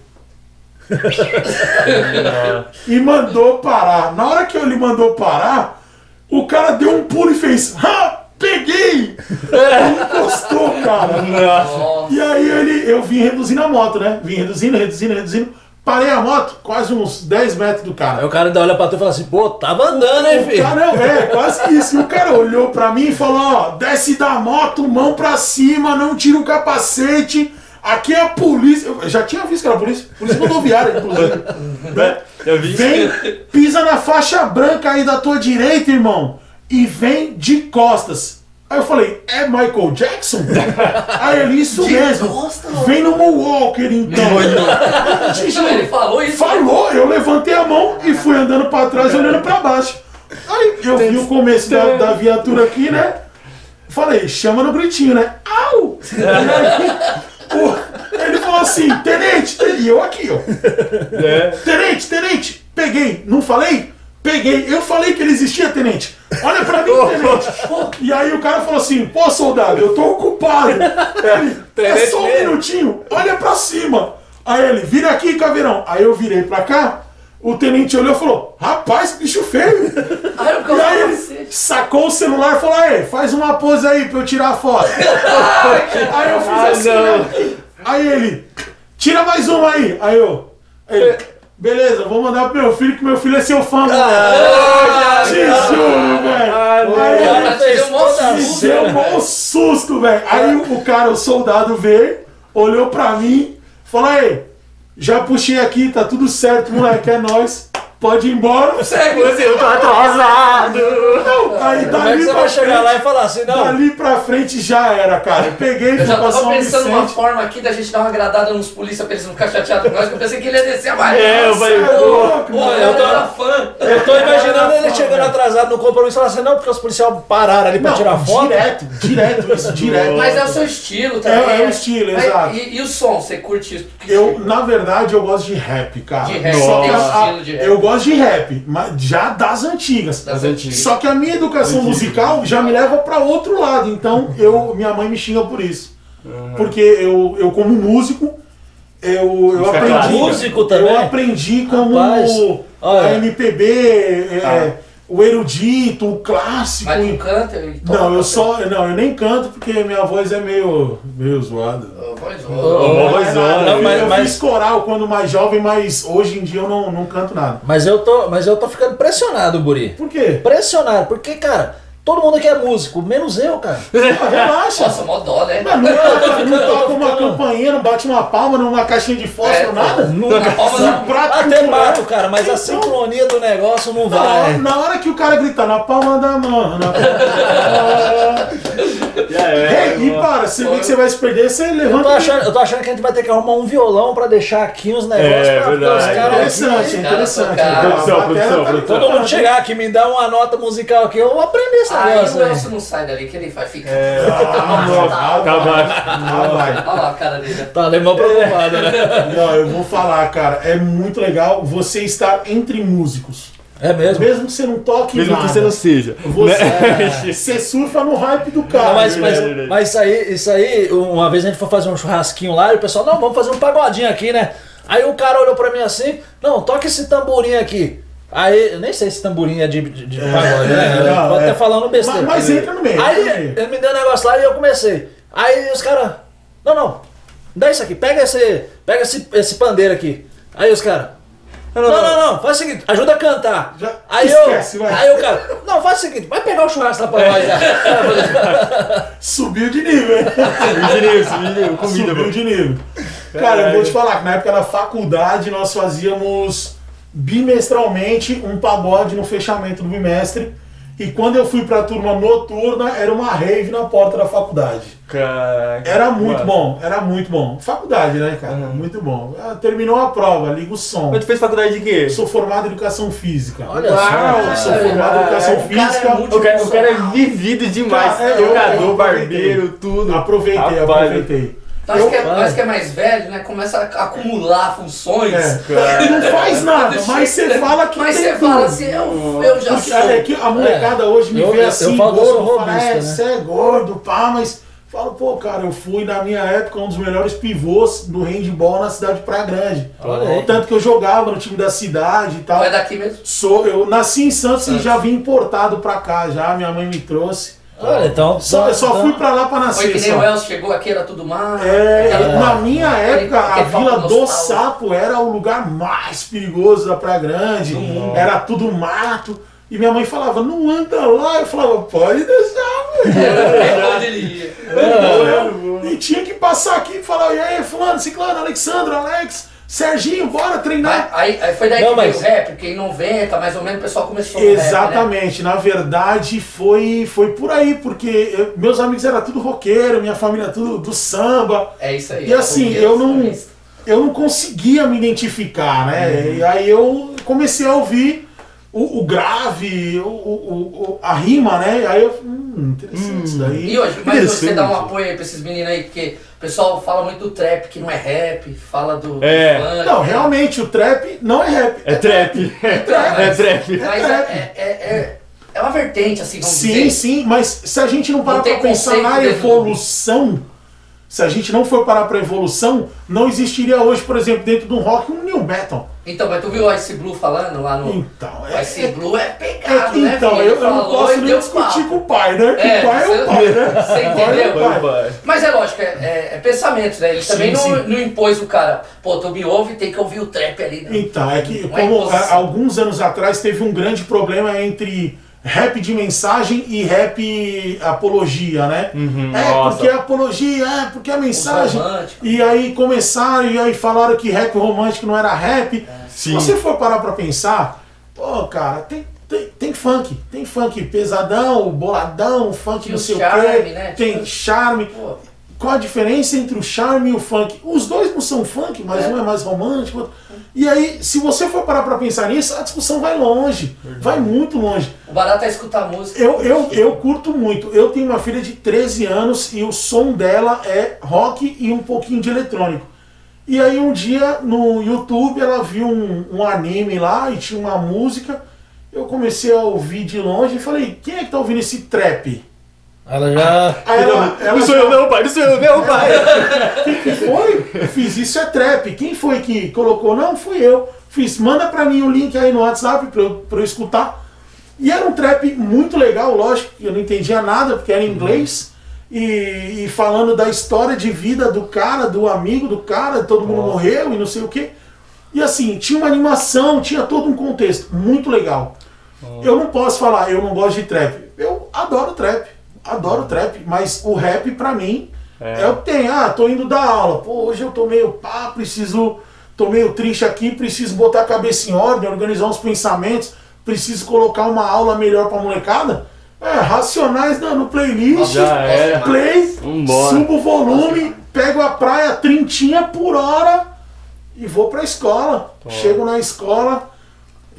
e mandou parar. Na hora que ele mandou parar, o cara deu um pulo e fez. Ha! Peguei! Ele encostou, cara. Nossa. E aí ele, eu vim reduzindo a moto, né? Vim reduzindo, reduzindo, reduzindo. Parei a moto, quase uns 10 metros do Aí cara. o cara ainda olha pra tu e fala assim, pô, tava andando, hein, O filho? cara, não, é, quase isso. E o cara olhou pra mim e falou: ó, desce da moto, mão pra cima, não tira o capacete. Aqui é a polícia. Eu já tinha visto que era a polícia, polícia rodoviária, inclusive. Né? Eu vi Vem, pisa na faixa branca aí da tua direita, irmão, e vem de costas. Aí eu falei, é Michael Jackson? Aí ele, isso De mesmo. Vem no Moonwalker, então. Não, ele falou isso. Falou, eu levantei a mão e fui andando pra trás, olhando pra baixo. Aí eu vi o começo da, da viatura aqui, né? Falei, chama no gritinho, né? Au! E aí, o- ele falou assim, tenente, tenente, e eu aqui, ó. É. Tenente, tenente, peguei, não falei? Peguei, eu falei que ele existia, tenente. Olha pra mim, tenente. E aí o cara falou assim, pô, soldado, eu tô ocupado. Ele, é só um minutinho, olha pra cima. Aí ele, vira aqui, caveirão. Aí eu virei pra cá, o tenente olhou e falou, rapaz, que bicho feio. Aí eu E aí ele você. sacou o celular e falou, aí, faz uma pose aí pra eu tirar a foto. aí eu fiz Ah, assim, não. né? Aí ele, tira mais uma aí. Aí eu, ele, beleza, vou mandar pro meu filho, que meu filho é seu fã. Ah, Te juro, velho. Ah. Aí ele cara te deu um mó toda a me susto. deu um bom susto, velho. Aí o cara, o soldado veio, olhou pra mim, falou, aí, já puxei aqui, tá tudo certo, moleque, é nóis. Pode ir embora. Segue. Eu tô atrasado. Não, aí Como é que dali você pra vai chegar frente, lá e falar assim, não? dali pra frente já era, cara. Eu peguei, Eu já tava São pensando numa Vicente. forma aqui da gente dar uma agradada nos polícia pra eles não ficarem chateados com nós, que eu pensei que ele ia descer a mais. É, eu falei, é pô. eu era fã. Eu tô imaginando ele chegando atrasado no compromisso e falando assim, não, porque os policiais pararam ali pra Não, tirar foto. Direto, direto, isso, direto. Mas é o seu estilo também. É, é o né? estilo, Mas exato. E, e o som, você curte isso? Eu, na verdade, eu gosto de rap, cara. De rap, Só tem um estilo de rap. Eu gosto de rap, mas já das antigas. Das antigas. Só que a minha educação musical já me leva pra outro lado. Então, eu, minha mãe me xinga por isso. Porque eu, eu como músico, eu, eu Música aprendi. Músico também? Eu aprendi como Rapaz, olha. a MPB, é, Ah. O erudito, o clássico. Mas tu canta e toca. Não, eu só. Não, eu nem canto porque minha voz é meio. meio zoada. Ô, voz, ô. Ô, Uma Não mas- eu mas- fiz coral quando mais jovem, mas hoje em dia eu não, não canto nada. Mas eu tô, mas eu tô ficando pressionado, Buri. Por quê? Pressionado, porque, cara, todo mundo aqui é músico, menos eu, cara. Ah, relaxa. Nossa, mó dó, né? Mano, não, toca- não toca uma campainha, não bate uma palma numa caixinha de fósforo, É, nada. Na palma da Um prato Até mato, cara, mas a Então, sincronia do negócio não na hora, vai. na hora que o cara gritar na palma da mão, na palma Já é. Ei, e para, você vê que você vai se perder, você Eu tô, levanta. achando, eu tô achando que a gente vai ter que arrumar um violão pra deixar aqui uns negócios É, pra verdade. os É caras. interessante, é Cara, interessante. produção, produção, tá produção. Todo mundo chegar aqui, me dá uma nota musical aqui, eu vou aprender esse Negócio o aí. Elcio não sai dali, que ele vai ficar. É. Ah, Tá baixo. Ah, vai. Olha lá a cara dele. Tá alemão preocupado, né? Não, eu vou falar, cara, é muito legal você estar entre músicos. É mesmo? Mesmo que você não toque Mesmo nada. que você não seja. Você, Né? você surfa no hype do Não, cara. mas, mas, mas isso aí, isso aí, uma vez a gente foi fazer um churrasquinho lá e o pessoal, não, vamos fazer um pagodinho aqui, né? Aí o cara olhou pra mim assim, não, toca esse tamborim aqui. Aí, eu nem sei se tamborim é de, de, de pagode, né? não, Eu Pode é. estar falando besteira. Mas- mas entra no meio, Aí entra no meio. ele me deu um negócio lá e eu comecei. Aí os caras, não, não, dá isso aqui, pega esse, pega esse, esse pandeiro aqui. Aí os caras, não, não, não, faz o seguinte, ajuda a cantar. Já aí esquece, eu, vai. aí o cara, não, faz o seguinte, vai pegar o churrasco lá pra nós já. Subiu de nível. Engenheiro, engenheiro, comida, Subiu mano. de nível. Cara, eu vou te falar que na época da faculdade nós fazíamos bimestralmente um pagode no fechamento do bimestre. E quando eu fui pra turma noturna, era uma rave na porta da faculdade. Caraca. Era muito Mano. bom, era muito bom. Faculdade, né, cara? Uhum. Muito bom. Ah, Terminou a prova, liga o som. Mas tu fez faculdade de quê? Eu sou formado em educação física. Olha Uau, só. sou formado em educação o cara é física. O cara, o cara é vivido demais. Cara, é, eu- Jogador, eu aproveitei. barbeiro, tudo. Aproveitei, Rapaz, aproveitei. Então, acho Eu- que, é, que é mais velho, né? Começa a acumular funções. É. Cara. Não faz nada, mas você fala que Mas você fala assim, eu, eu já sou. é que a molecada hoje me Eu- vê eu- assim, falo eu sou gordo, fala, robista, é, né? você é gordo, pá, mas falo, pô, cara, eu fui na minha época um dos melhores pivôs do handball na cidade de Praia Grande. Olha aí. Tanto que eu jogava no time da cidade e tal. Não é daqui mesmo? Sou, eu nasci em Santos e Santos. já vim importado pra cá, já minha mãe me trouxe. Olha, então. Só, eu só então- fui pra lá pra Foi nascer. que nem só. o Elcio chegou aqui, era tudo mar. É, aquela- na minha época, a Vila do. Sapo era o lugar mais perigoso da Praia Grande. Era tudo mato. E minha mãe falava, não anda lá. Eu falava, pode deixar, velho. É onde ele ia. E tinha que passar aqui e falar, e aí, fulano, ciclano, Alexandre, Alex, Serginho, bora treinar. aí, aí foi daí Não, que mas- veio o rap, porque em 90, mais ou menos, o pessoal começou no rap, né? Exatamente, na verdade foi, foi por aí, porque eu- meus amigos eram tudo roqueiro, minha família tudo do samba. É isso aí. E assim, é o eu não, eu não conseguia me identificar, né? E aí eu comecei a ouvir o, o grave, o, o- o- a rima, né? Aí eu, hum, interessante isso daí. E hoje, mas você dá um apoio aí pra esses meninos aí, porque o pessoal fala muito do trap, que não é rap, fala do, do É. funk. Não, realmente, o trap não é rap. É trap. trap. É trap. Mas é, é, é, é, é uma vertente, assim, vamos Sim, dizer. sim, mas se a gente não parar Não pra pensar na evolução, se a gente não for parar pra evolução, não existiria hoje, por exemplo, dentro do rock, um new metal. Então, mas tu viu o Ice Blue falando lá no... Então, O Ice Blue é É pegado, que, né, então, filho? eu, eu não posso nem discutir papo. com o pai, né? Que É, o pai é o pai, né? Você pai é entendeu? pai. Vai. Mas é lógico, é, é, é pensamento, né? Ele Sim, também não, sim. não impôs o cara, pô, tu me ouve, tem que ouvir o trap ali, né? Então, é que Não é como há alguns anos atrás teve um grande problema entre rap de mensagem e rap apologia, né? Uhum, é, nossa. porque a apologia, é, porque a mensagem. E aí começaram, e aí falaram que rap romântico não era rap. Se Sim. você for parar pra pensar, pô, cara, tem, tem, tem funk. Tem funk pesadão, boladão, funk Tem não o sei o charme, quê. né? Tem charme. Pô, Qual a diferença entre o charme e o funk? Os dois não são funk, mas É. um é mais romântico. outro- E aí, se você for parar pra pensar nisso, a discussão vai longe. Vai muito longe. o barato é escutar música. Eu, eu, eu curto muito. Eu tenho uma filha de 13 anos e o som dela é rock e um pouquinho de eletrônico. E aí um dia no YouTube ela viu um, um anime lá e tinha uma música. Eu comecei a ouvir de longe e falei, quem é que tá ouvindo esse trap? Ela já. Aí ela, ela Não sou eu não, pai, não sou eu não, pai. Quem que foi? Eu fiz isso é trap. Quem foi que colocou? Não, fui eu. Fiz, manda pra mim o link aí no WhatsApp pra eu, pra eu escutar. E era um trap muito legal, lógico, que eu não entendia nada, porque era em inglês. E, e falando da história de vida do cara, do amigo do cara, todo mundo morreu e não sei o quê. E assim, tinha uma animação, tinha todo um contexto muito legal. Eu não posso falar, eu não gosto de trap. Eu adoro trap, adoro trap, mas o rap pra mim é, o que tem. Ah, tô indo dar aula. Pô, hoje eu tô meio pá, preciso. Tô meio triste aqui, preciso botar a cabeça em ordem, organizar uns pensamentos, preciso colocar uma aula melhor pra molecada. É, racionais no, no playlist, Já era. play, Vambora. subo o volume, pego a praia, trintinha por hora e vou pra escola. Chego na escola,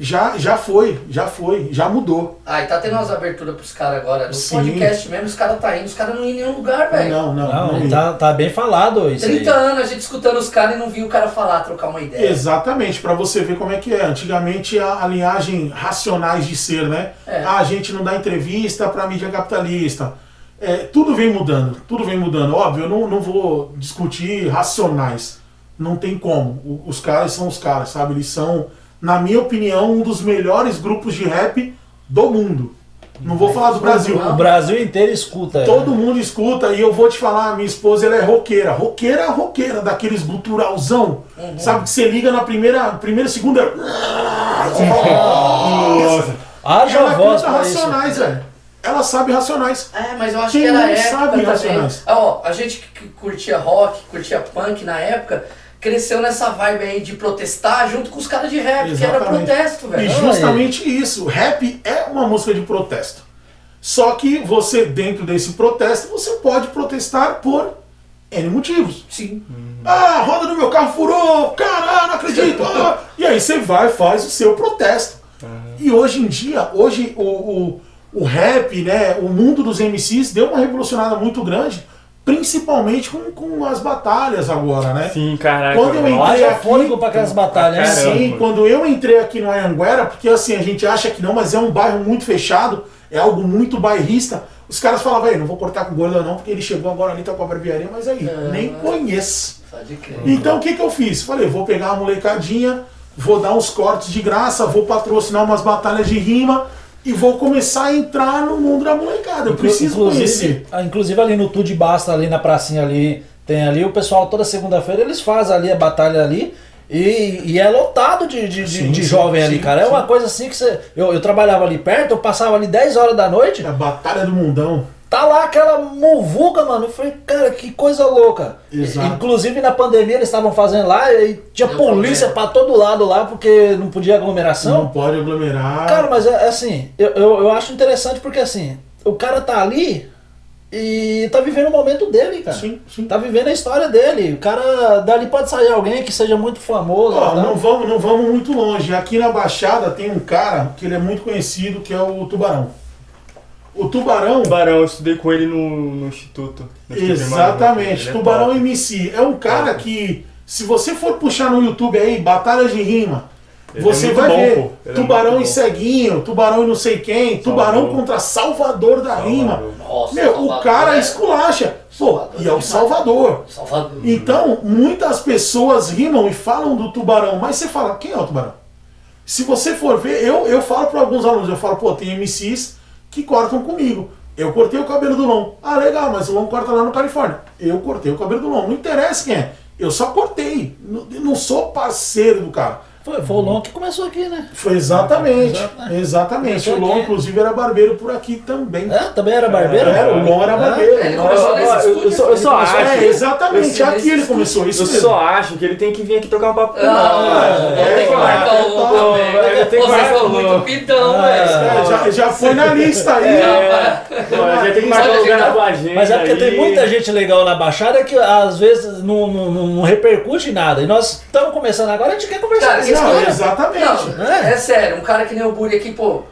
já, já foi, já foi, já mudou. Ah, e tá tendo umas aberturas pros caras agora. No Sim. podcast mesmo, os caras tá indo, os caras não iam em nenhum lugar, velho. Não, não, Não, não. tá, tá bem falado isso aí. 30 anos a gente escutando os caras e não viu o cara falar, trocar uma ideia. Exatamente, para você ver como é que é. Antigamente a, a linhagem racionais de ser, né? É. Ah, a gente não dá entrevista para mídia capitalista. É, tudo vem mudando, tudo vem mudando. Óbvio, eu não, não vou discutir racionais. Não tem como. O- os caras são os caras, sabe? Eles são, na minha opinião, um dos melhores grupos de rap do mundo. Não vou falar do Brasil. O Brasil inteiro escuta. Todo mundo escuta e eu vou te falar, minha esposa ela é roqueira. Roqueira é roqueira, daqueles guturalzão. Sabe que você liga na primeira, primeira segunda. Nossa. Haja Ela voz canta racionais, velho. Ela sabe racionais. É, mas eu acho Quem que não época sabe também. Racionais? Ó, a gente que curtia rock, curtia punk na época, cresceu nessa vibe aí de protestar junto com os caras de rap, que era Exatamente. protesto, E velho. justamente isso. Rap é uma música de protesto. Só que você, dentro desse protesto, você pode protestar por N motivos. Sim. Ah, a roda do meu carro furou, caralho, não acredito. ah. E aí você vai e faz o seu protesto. E hoje em dia, hoje o, o, o rap, né, o mundo dos MCs deu uma revolucionada muito grande, principalmente com, com as batalhas agora, né? Sim, caraca. Quando eu entrei aqui- fôlego pra aquelas batalhas. né? Caramba. Sim, quando eu entrei aqui no Anhanguera, porque assim, a gente acha que não, mas é um bairro muito fechado, é algo muito bairrista. Os caras falavam, "Ei, não vou cortar com gorda não, porque ele chegou agora ali, tá com a barbearia, mas aí, Ah. nem conheço. Pode crer. Então o que, que eu fiz? Falei, vou pegar a molecadinha, vou dar uns cortes de graça, vou patrocinar umas batalhas de rima e vou começar a entrar no mundo da molecada. Eu preciso inclusive, conhecer. ah, inclusive ali no Tudo Basta, ali na pracinha ali, tem ali o pessoal toda segunda-feira eles fazem ali a batalha ali. E, e é lotado de, de, Sim, de sim, jovem ali, sim, cara. É sim. uma coisa assim que você. Eu, eu trabalhava ali perto, eu passava ali 10 horas da noite, É a batalha do mundão. Tá lá aquela muvuca, mano. Eu falei, cara, que coisa louca. Exato. Inclusive na pandemia eles estavam fazendo lá e tinha Deu polícia pra todo lado lá porque não podia aglomeração. Não pode aglomerar. Cara, mas é é assim, eu, eu, eu acho interessante porque assim, o cara tá ali e tá vivendo o momento dele, cara. Sim, sim. Tá vivendo a história dele. O cara dali pode sair alguém que seja muito famoso. Tá? não, vamos, não vamos muito longe. Aqui na Baixada tem um cara que ele é muito conhecido, que é o Tubarão. O Tubarão, Tubarão, eu estudei com ele no, no instituto. no exatamente, é Tubarão top. MC. É um cara que, se você for puxar no YouTube aí, batalhas de rima, Ele você é vai bom, ver. Ele é Tubarão muito e. Ceguinho, Tubarão e não sei quem, Tubarão Salvador. contra Salvador da rima. Salvador. Nossa, Meu, o Salvador cara é- esculacha. Pô, Salvador e é o. Salvador. Salvador. Então, muitas pessoas rimam e falam do tubarão, mas você fala, quem é o tubarão? Se você for ver, eu, eu falo para alguns alunos, eu falo, pô, tem MCs que cortam comigo. Eu cortei o cabelo do Lon. Ah, legal, mas o Lon corta lá no Califórnia. Eu cortei o cabelo do Lon. Não interessa quem é. Eu só cortei. Não, não sou parceiro do cara. Foi, foi o Lon que começou aqui, né? Foi exatamente. Exatamente. Exatamente. Começou O Lon, aqui. inclusive, era barbeiro por aqui também. É, também era barbeiro? Era, o Lon era barbeiro. Ele começou eu- estúdio eu só- eu só acho. É, exatamente. Esse- Aqui ele começou. Isso Eu mesmo. só acho que ele tem que vir aqui trocar um papo com Ah, vou é, ter que é, marcar é, o Lon é, também. é, tem que Vocês marcar são o muito pitão, Ah, velho. É, já, já foi na lista aí. É, a gente tem que marcar um lugar gente, na tua agenda. Mas é porque tem muita gente legal na Baixada que às vezes não, não, não- não repercute nada. E nós estamos começando agora, a gente quer conversar com cara. exatamente. Não, É. é sério, um cara que nem o Buri aqui, pô.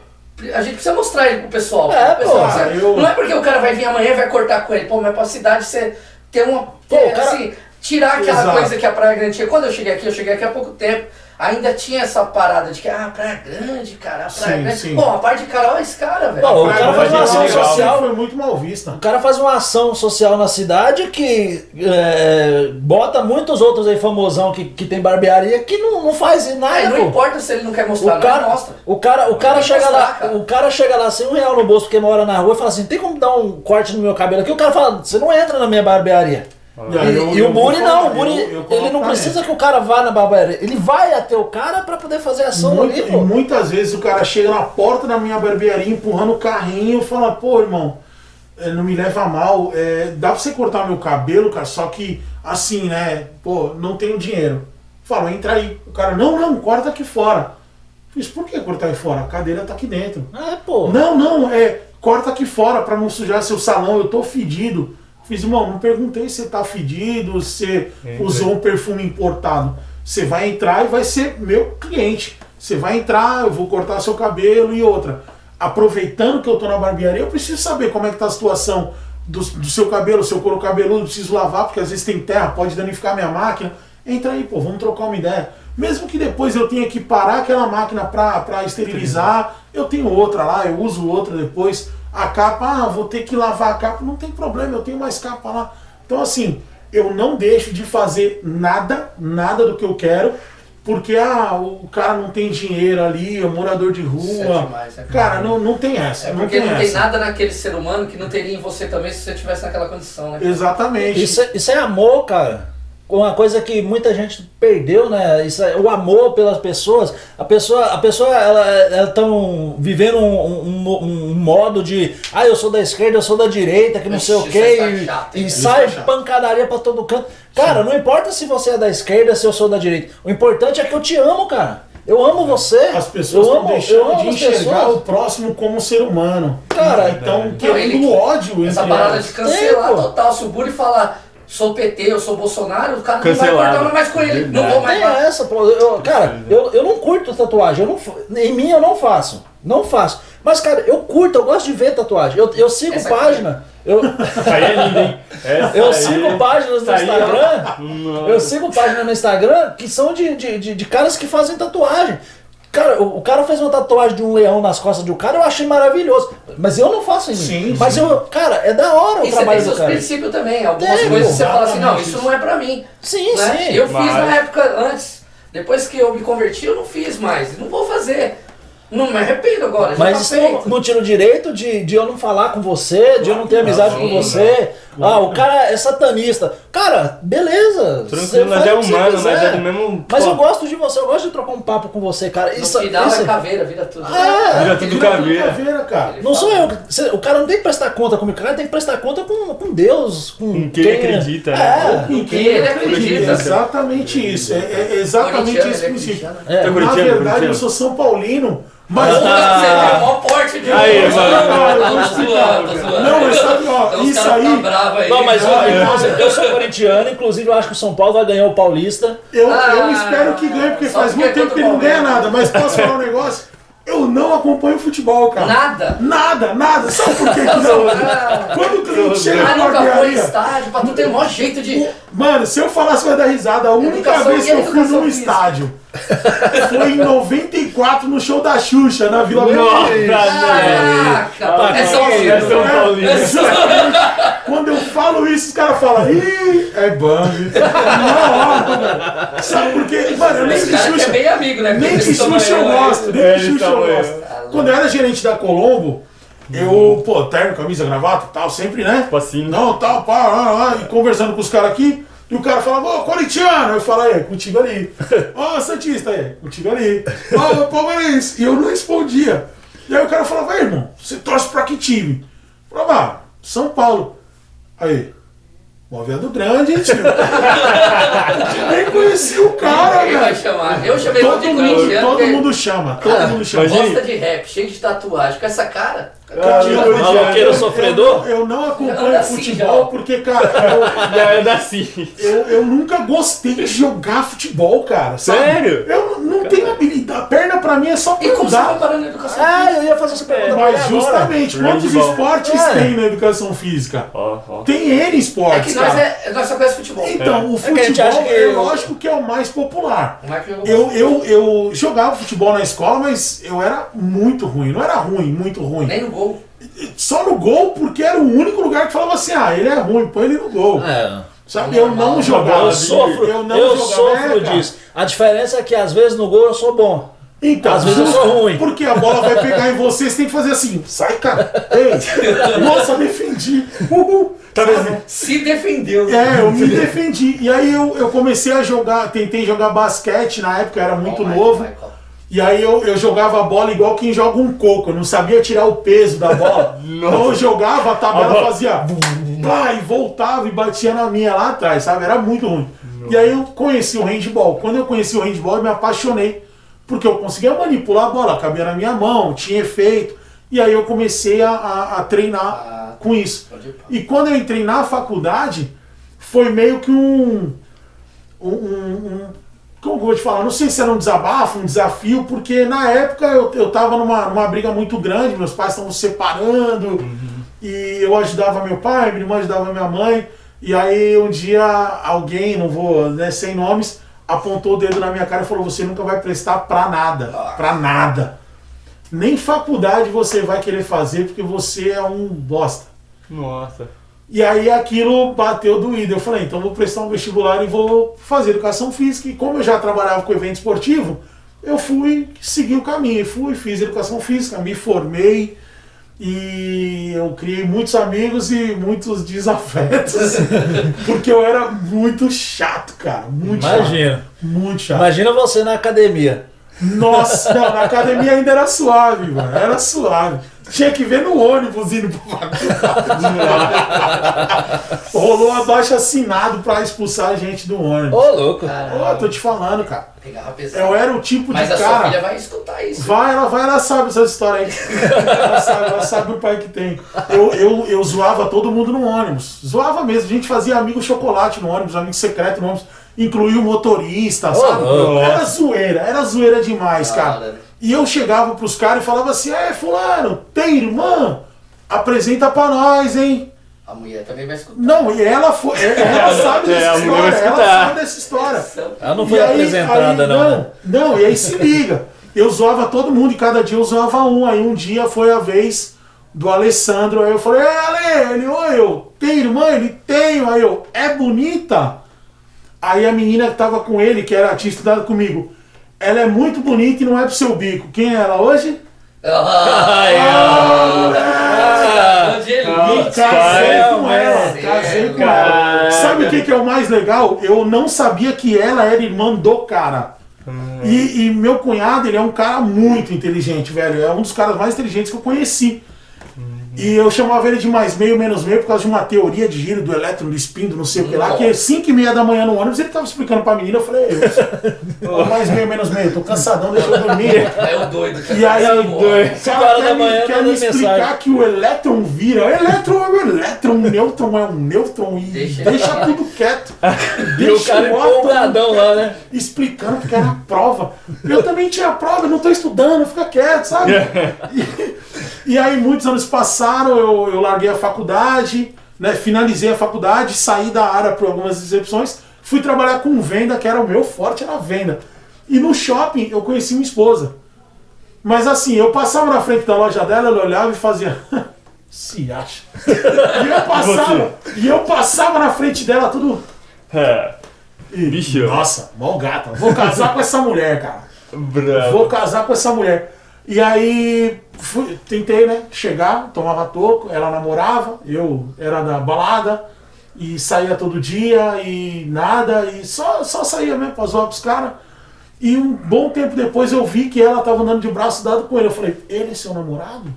A gente precisa mostrar ele pro pessoal. É, pro pessoal, pô, eu- Não é porque o cara vai vir amanhã e vai cortar com ele. Pô, mas pra cidade você ter uma. Pô, é, cara- assim, tirar aquela Exato. coisa que a Praia Grande tinha. Quando eu cheguei aqui, eu cheguei aqui há pouco tempo. Ainda tinha essa parada de que, ah, Praia Grande, cara, a Praia Sim, Grande. sim. Pô, a parte de cara, olha esse cara, velho. Não, o cara faz uma ação legal. social. foi muito mal vista. O cara faz uma ação social na cidade que é, bota muitos outros aí famosão que, que tem barbearia que não, não faz nada, Aí não pô. importa se ele não quer mostrar, O cara, não mostra. o cara, o cara chega mostrar, lá, cara. o cara chega lá sem um real no bolso porque mora na rua e fala assim, tem como dar um corte no meu cabelo aqui? O cara fala, você não entra na minha barbearia. E E, eu- e eu o falar, não, o eu ele não precisa que o cara vá na barbearia, ele vai até o cara pra poder fazer ação Muita- ali, e pô. muitas vezes o cara chega na porta da minha barbearia empurrando o carrinho e fala, pô, irmão, é, não me leva mal, é, dá pra você cortar meu cabelo, cara, só que assim, né? Pô, não tenho dinheiro. Fala, entra aí. O cara, não, não, corta aqui fora. Fiz, por que cortar aí fora? A cadeira tá aqui dentro. É, pô. Não, não, é, corta aqui fora pra não sujar seu salão, eu tô fedido. Fiz, irmão, não perguntei se você tá fedido, se Entendi. usou um perfume importado. Você vai entrar e vai ser meu cliente. Você vai entrar, eu vou cortar seu cabelo e outra. Aproveitando que eu tô na barbearia, eu preciso saber como é que tá a situação do, do seu cabelo, seu couro cabeludo, preciso lavar, porque às vezes tem terra, pode danificar minha máquina. Entra aí, pô, vamos trocar uma ideia. Mesmo que depois eu tenha que parar aquela máquina pra esterilizar, eu tenho outra lá, eu uso outra depois. A capa, ah, vou ter que lavar a capa, não tem problema, eu tenho mais capa lá. Então, assim, eu não deixo de fazer nada, nada do que eu quero, porque ah, o cara não tem dinheiro ali, é morador de rua. Isso é demais, é cara, não, não tem essa. É não porque tem não tem nada naquele ser humano que não teria em você também se você estivesse naquela condição, né? Exatamente. Isso, é- isso é amor, cara. Uma coisa que muita gente perdeu, né? Isso é o amor pelas pessoas. A pessoa, a pessoa, ela, ela tão vivendo um, um, um modo de, ah, eu sou da esquerda, eu sou da direita, que não sei o Ixi, quê, e, chato, e sai chato. pancadaria pra todo canto. Cara, não importa se você é da esquerda, se eu sou da direita. O importante é que eu te amo, cara. Eu amo você. As pessoas eu estão deixando amo de enxergar pessoas. o próximo como ser humano. Cara, então querendo ele- o ódio Essa parada de cancelar total. Se o Buri falar, sou PT, eu sou Bolsonaro, o cara não vai Cancelado. cortar mais com ele. Não vou mais Tem essa, pô. Eu- cara, eu, eu não curto tatuagem. Eu não, em mim eu não faço. Não faço. Mas, cara, eu curto, eu gosto de ver tatuagem. Eu, eu sigo Essa página. Eu, Essa aí é linda, hein? Essa eu aí- sigo páginas no ó. Instagram. Nossa. Eu sigo páginas no Instagram que são de, de, de, de caras que fazem tatuagem. Cara, o, o cara fez uma tatuagem de um leão nas costas de um cara, eu achei maravilhoso. Mas eu não faço mim. Sim, Mas sim. eu, cara, é da hora o E você tem trabalho do seus cara. princípios também. Algumas Tem, coisas você fala assim, não, isso não é pra mim. Sim, né? sim. Eu fiz Mas- na época antes. Depois que eu me converti, eu não fiz mais. Não vou fazer. Não me arrependo agora, Mas tá isso não, não tira o direito de, de eu não falar com você, de eu não ter amizade não, com você. Ah, o cara é satanista. Cara, beleza. Tranquilo, nós é humano, nós é do mesmo. Mas pô, eu gosto de você, eu gosto de trocar um papo com você, cara. No Isso, final isso- é caveira, vira tudo. É, Vira tudo Vira tudo caveira. caveira, cara. não sou eu. O cara não tem que prestar conta comigo, o cara tem que prestar conta com, com Deus, com, Com quem ele acredita, né? É. Em que ele acredita. Exatamente isso. É, é exatamente esse ele é princípio. corintiano. É. Na verdade, eu sou São Paulino, mas. Você tem o maior porte de Aí, mano. Ah, eu Tá vou zoando, explicar. tá zoando. Não, mas sabe, ó, Então isso caras aí- tá bravo aí. Não, mas Não, ó, não. eu, eu sou corintiano, inclusive eu acho que o São Paulo vai ganhar o Paulista. Eu, Ah, eu espero que ganhe, porque faz muito é tempo que ele não ganha nada. Mas posso falar um negócio? Eu não acompanho futebol, cara. Nada. Nada, nada. Sabe por que que não? Ah, Quando o cliente chega Ah, na nunca foi barbearia... estádio, pra tu ter o maior jeito de. Mano, se eu falar, você vai dar risada. A única vez que eu fui num estádio foi em 94 no show da Xuxa, na Vila Belmiro. Caraca! É São É Paulo. São Paulino. Exatamente. Quando eu falo isso, os caras falam, ih, é Bambi. Na hora. Sabe por quê? Mano, eu nem de é Xuxa. bem amigo, né? Nem de Xuxa eu gosto, nem É, de Xuxa eu gosto. Quando eu era gerente da Colombo, eu, pô, terno, camisa, gravata e tal, sempre, né? Tipo assim. Não, tal, pá, lá, lá, e conversando com os caras aqui. E o cara falava, ô, corintiano! Eu falava, é, contigo ali. Ó, Santista, é, contigo ali. Ó, Palmeirense. E eu não respondia. E aí o cara falava, "Ei, irmão, você torce pra que time? Eu falava, ah, São Paulo. Aí, Moviado Grande, hein, tio? Eu nem conhecia o cara, Ninguém vai velho. chamar. Eu chamei Todo de mundo, corintiano. todo porque mundo chama, todo mundo chama. Gosta de rap, cheio de tatuagem. Com essa cara. Cara, Ah, eu- maloqueiro sofredor? Eu, eu não acompanho assim, futebol porque, cara, eu, é assim. Eu, eu nunca gostei de jogar futebol, cara. sabe? Sério? Eu não tenho habilidade. A perna pra mim é só E vai parando na educação Ah, física? eu ia fazer essa pergunta pra ele Mas agora. justamente, quantos esportes É. tem na educação física? Ó, ó. Tem N É esportes, que nós, cara. é, nós só conhecemos futebol. Então, o É futebol é eu- lógico que é o mais popular. Como é que eu Eu, eu, eu jogava futebol na escola, mas eu era muito ruim. Não era ruim, muito ruim. Nem no gol. Só no gol, porque era o único lugar que falava assim: ah, ele é ruim, põe ele no gol. É. Sabe? Eu não jogava. Eu sofro, eu não eu jogava, sofro é, disso. A diferença é que às vezes no gol eu sou bom. Então, Às vezes eu sou ruim. Porque a bola vai pegar em você, você tem que fazer assim: sai, cara. Ei, nossa, defendi. Uhul. Tá vendo? Se defendeu. É, eu me defendi. E aí eu, eu comecei a jogar, tentei jogar basquete, na época era muito Michael, novo. Michael. E aí eu, eu jogava a bola igual quem joga um coco, eu não sabia tirar o peso da bola. então eu jogava, a tabela fazia blá, e voltava e batia na minha lá atrás, sabe? Era muito ruim. E aí eu conheci o handball. Quando eu conheci o handball, eu me apaixonei. Porque eu conseguia manipular a bola, cabia na minha mão, tinha efeito. E aí eu comecei a, a- a treinar Ah, com isso. pá. E quando eu entrei na faculdade, foi meio que um, um- um- como que eu vou te falar? Não sei se era um desabafo, um desafio, porque na época eu, eu tava numa, numa briga muito grande, meus pais estavam se separando, e eu ajudava meu pai, minha irmã ajudava minha mãe, e aí um dia alguém, não vou, né, sem nomes, apontou o dedo na minha cara e falou: Você nunca vai prestar pra nada, pra nada. Nem faculdade você vai querer fazer porque você é um bosta. Nossa. E aí aquilo bateu doído. Eu falei, então vou prestar um vestibular e vou fazer educação física. E como eu já trabalhava com evento esportivo, eu fui seguir o caminho. Fui, fiz educação física, me formei e eu criei muitos amigos e muitos desafetos. porque eu era muito chato, cara. Muito chato. Imagina. Muito chato. Imagina você na academia. Nossa, não, na academia ainda era suave, mano. Era suave. Tinha que ver no ônibus indo pro Rolou abaixo assinado pra expulsar a gente do ônibus. Ô, louco. Ó, tô te falando, cara. Pegava pesado. Eu era o tipo Mas de a sua cara. filha vai escutar isso. Vai, ela vai, ela sabe essa história aí. ela, sabe, ela sabe o pai que tem. Eu, eu, eu zoava todo mundo no ônibus. Zoava mesmo. A gente fazia amigo chocolate no ônibus, amigo secreto no ônibus. Incluía o motorista, sabe? louco. Era zoeira, era zoeira demais, cara. E eu chegava pros caras e falava assim: É, Fulano, tem irmã? Apresenta pra nós, hein? A mulher também vai escutar. Não, e ela foi. Ela sabe É, dessa história. Ela sabe dessa história. Ela não E foi aí- apresentada, aí, não, né? Não, e aí se liga. Eu zoava todo mundo e cada dia eu zoava um. Aí um dia foi a vez do Alessandro. Aí eu falei, é Ale, ele, oi, eu, tem irmã? Ele, tenho. Aí eu, é bonita? Aí a menina que tava com ele, que era tinha estudado comigo, ela é muito bonita e não é pro seu bico. Quem é ela hoje? Ah, Ai, ah, Angelina. E casei com ela, casei com ela. Sabe o que, que é o mais legal? Eu não sabia que ela era irmã do cara. E, e meu cunhado, ele é um cara muito inteligente, velho. É um dos caras mais inteligentes que eu conheci. E eu chamava ele de mais meio, menos meio, por causa de uma teoria de giro do elétron, do spin, do não sei o que lá, que 5 e meia da manhã no ônibus ele tava explicando pra menina, eu falei, eu, mais meio, menos meio, tô cansadão, deixa eu dormir. É o doido. cara. E aí, É o o Cinco cara horas quer, manhã, quer mandando me explicar mensagem. que o elétron vira. O elétron é um elétron, um nêutron é um nêutron e Deixa deixa, tudo quieto. E o cara empolgadão lá, né? Explicando que era prova. Eu também tinha prova, eu não tô estudando, fica quieto, sabe? E, e aí, muitos anos passaram, eu, eu larguei a faculdade, né, finalizei a faculdade, saí da área por algumas excepções, fui trabalhar com venda, que era o meu forte, era venda. E no shopping eu conheci minha esposa. Mas assim, eu passava na frente da loja dela, ela olhava e fazia. Se acha. E eu passava, e eu passava na frente dela, tudo. É. e, Bicho. Nossa, mó gata. Vou casar com essa mulher, cara. Bravo. Vou casar com essa mulher. E aí fui- tentei, né? Chegar, tomava toco, ela namorava, eu era da balada e saía todo dia e nada, e só, só saía mesmo pra zoar pros caras. E um bom tempo depois eu vi que ela tava andando de braço dado com ele. Eu falei, ele é seu namorado?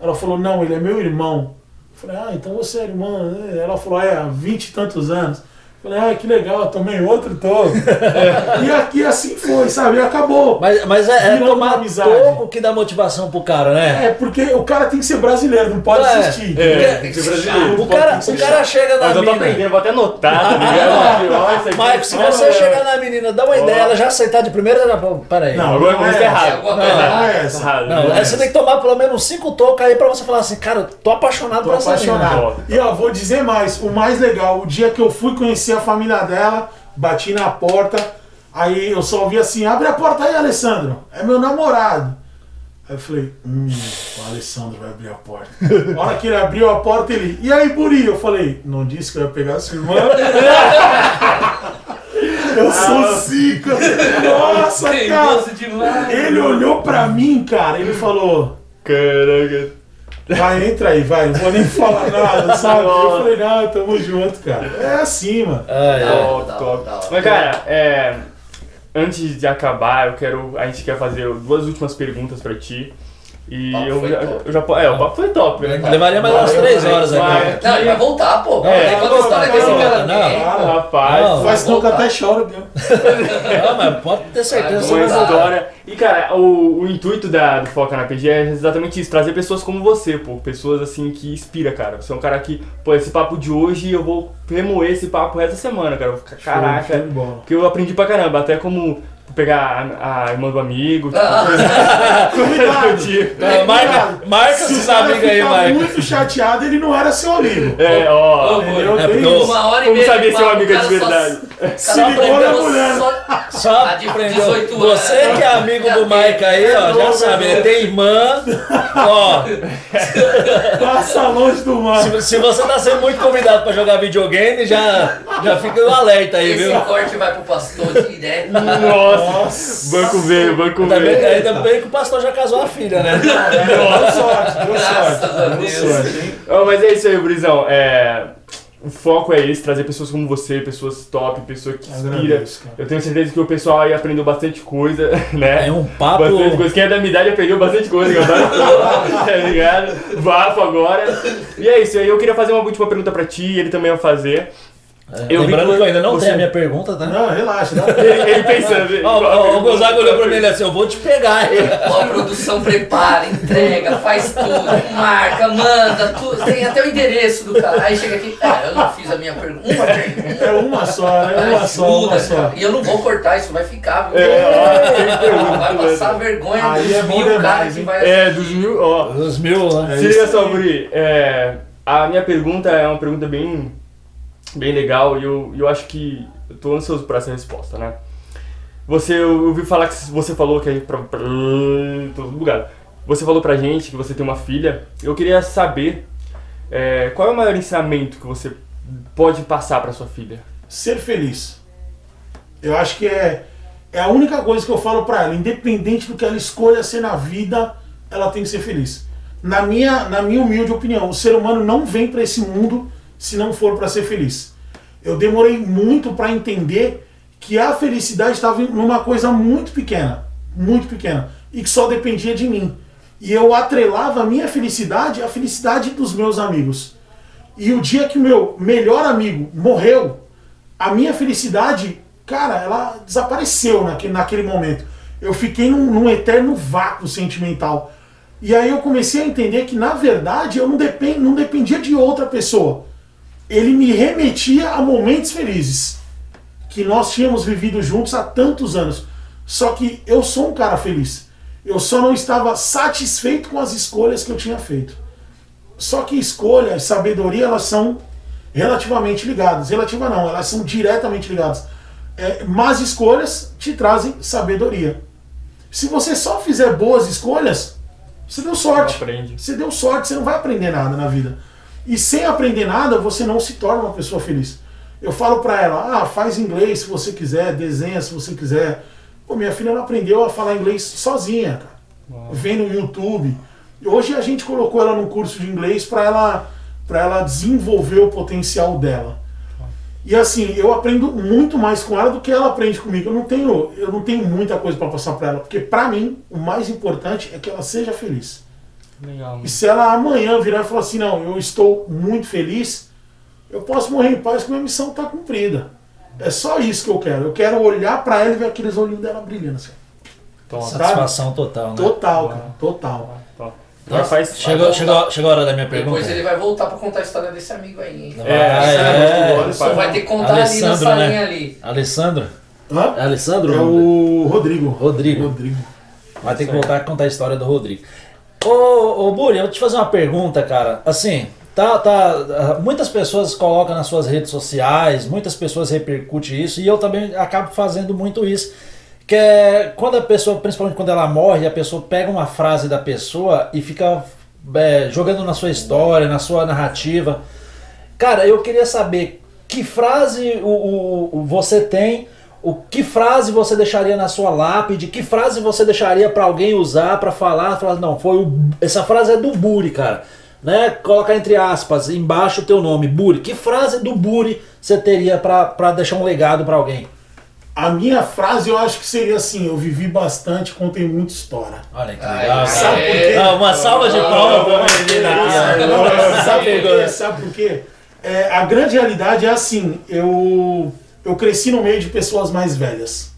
Ela falou, não, ele é meu irmão. Eu falei, ah, então você é irmã. Ela falou, é, há vinte e tantos anos. Falei, ah, que legal, também outro todo. e aqui assim foi, sabe? E acabou. Mas, mas é, é tomar toco que dá motivação pro cara, né? É, porque o cara tem que ser brasileiro, não pode É, assistir. É, Tem tem que ser brasileiro. O cara, o cara chega na Mas eu tô aprendendo, vou até anotar, tá ligado? Mike, se você É. chegar na menina, dá uma ideia, ela já aceitar de primeira, ela já. Pô, Peraí. Não, não coisa é tá Não, não é essa. Errado. Não, Não é aí você tem que tomar pelo menos cinco tocos aí pra você falar assim, cara, eu tô apaixonado Tô por essa apaixonado. menina. E ó, vou dizer mais, o mais legal, o dia que eu fui conhecer conheci a família dela, bati na porta, aí eu só ouvi assim, abre a porta aí, Alessandro, é meu namorado. Aí eu falei, hum, o Alessandro vai abrir a porta. Na hora que ele abriu a porta, ele, e aí, Buri? Eu falei, não disse que eu ia pegar a sua irmã? eu sou zica. Nossa, cara. Ele olhou pra mim, cara, ele falou, Caraca. Vai, entra aí, vai, não vou nem falar nada, sabe? Eu falei, não, tamo junto, cara. É assim, mano. Ai, ai. Top, top. Mas, cara, é, antes de acabar, eu quero. A gente quer fazer duas últimas perguntas pra ti. E eu já, eu já. É, o papo foi top, né? Levaria mais umas três horas aqui. Não, ele vai voltar, pô. É, Tem conta história desse não, cara. não. Rapaz, Não, Faz tempo que até choro, viu? Não, mas pode ter certeza. uma que você vai história. E, cara, o, o intuito da, do Foca na PG é exatamente isso, trazer pessoas como você, pô. Pessoas, assim, que inspira, cara. Você é um cara que, pô, esse papo de hoje, eu vou remoer esse papo essa semana, cara. Eu vou ficar, Show caraca. de bola. Porque eu aprendi pra caramba, até como pegar a, a irmã do amigo, tipo, Ah. coisa do tipo. Não, marca, marca Se esses amigos aí, Mike. muito chateado, ele não era seu amigo. É, ó. Entendeu? É, isso. Uma hora e Como saber de é um amigo de cara só- verdade? Se Só ligou na mulher. só- Só A de aprendeu. 18 anos. Você que é amigo do Mike aí, ó, já sabe, ele tem irmã. Ó, Passa longe do mar. se, se você tá sendo muito convidado pra jogar videogame, já, já fica o alerta aí, Esse viu? corte vai pro pastor direto. Nossa, banco veio, banco veio. ainda bem que o pastor já casou a filha, né? Deu sorte, deu sorte. Deu Deus. sorte, mas é isso aí, Brisão. É, o foco é esse, trazer pessoas como você, pessoas top, pessoa que inspira. Eu tenho certeza que o pessoal aí aprendeu bastante coisa, né? É um papo. Bastante coisa. Quem é da minha idade aprendeu bastante coisa, adoro, tá ligado? Vafo agora. E é isso, aí eu queria fazer uma última pergunta pra ti, ele também vai fazer. Eu vi Lembrando que eu ainda não você- tenho a minha pergunta, tá? Não, relaxa. Dá Ele, ele pensando. Ó, ó, o Gonzaga olhou pra mim e assim, eu vou te pegar. Ó, a produção prepara, entrega, faz tudo, marca, manda, tudo. Tem até o endereço do cara. Aí chega aqui, é, eu não fiz a minha pergunta. Uma pergunta. É uma só, é uma só, uma Ajuda, só. cara. E eu não vou cortar, isso vai ficar. viu? É, vai né? passar vergonha Aí dos é mil demais, caras que vai É, dos mil, ó. Os mil, né? É Se liga só. Guri, é, a minha pergunta é uma pergunta bem, bem legal e eu, eu acho que tô ansioso por essa resposta, né? Você, eu ouvi falar que você falou que a gente... Tô bugado. Você falou pra gente que você tem uma filha. Eu queria saber é, qual é o maior ensinamento que você pode passar pra sua filha? Ser feliz. Eu acho que é, é a única coisa que eu falo pra ela. Independente do que ela escolha ser na vida, ela tem que ser feliz. Na minha, na minha humilde opinião, o ser humano não vem pra esse mundo se não for pra ser feliz. Eu demorei muito pra entender que a felicidade estava numa coisa muito pequena, muito pequena, e que só dependia de mim. E eu atrelava a minha felicidade à felicidade dos meus amigos. E o dia que meu melhor amigo morreu, a minha felicidade, cara, ela desapareceu naquele, naquele momento. Eu fiquei num, num eterno vácuo sentimental. E aí eu comecei a entender que, na verdade, eu não, depend, não dependia de outra pessoa. Ele me remetia a momentos felizes que nós tínhamos vivido juntos há tantos anos. Só que eu sou um cara feliz. Eu só não estava satisfeito com as escolhas que eu tinha feito. Só que escolha e sabedoria, elas são relativamente ligadas. Relativa não, elas são diretamente ligadas. É, más escolhas te trazem sabedoria. Se você só fizer boas escolhas, você deu sorte. Você deu sorte, você não vai aprender nada na vida. E sem aprender nada, você não se torna uma pessoa feliz. Eu falo pra ela, ah, faz inglês se você quiser, desenha se você quiser. Pô, minha filha ela aprendeu a falar inglês sozinha, cara. Vem no YouTube. Hoje a gente colocou ela num curso de inglês para ela para ela desenvolver o potencial dela. E assim, eu aprendo muito mais com ela do que ela aprende comigo. Eu não tenho, eu não tenho muita coisa para passar para ela, porque para mim o mais importante é que ela seja feliz. Legal. E se ela amanhã virar e falar assim, não, eu estou muito feliz, eu posso morrer em paz que minha missão está cumprida. É só isso que eu quero. Eu quero olhar para ela e ver aqueles olhinhos dela brilhando assim. Satisfação total, né? Total, cara. Total. Top. Faz... Chegou, chegou, chegou a hora da minha pergunta. Depois ele vai voltar pra contar a história desse amigo aí, hein? Vai, É, é, é, Só vai ter que contar ali na Alessandro, salinha né? ali. Alessandro? Hã? É Alessandro? É o Rodrigo. Rodrigo. Rodrigo. Vai ter que voltar a contar a história do Rodrigo. Ô, ô Buri, eu vou te fazer uma pergunta, cara. Assim, tá, tá, muitas pessoas colocam nas suas redes sociais, muitas pessoas repercutem isso, e eu também acabo fazendo muito isso. Que é quando a pessoa, principalmente quando ela morre, a pessoa pega uma frase da pessoa e fica é, jogando na sua história, na sua narrativa. Cara, eu queria saber que frase o, o, o você tem, o que frase você deixaria na sua lápide, que frase você deixaria para alguém usar para falar, falar não, foi o, essa frase é do Buri, cara. Né? Coloca entre aspas embaixo o teu nome, Buri. Que frase do Buri você teria para deixar um legado para alguém? A minha frase eu acho que seria assim: eu vivi bastante, contei muita história. Olha que legal. ai. Sabe por quê? Não, uma salva de palmas pra menina aqui, ó. Sabe por quê? Sabe por quê? É, a grande realidade é assim: eu, eu cresci no meio de pessoas mais velhas.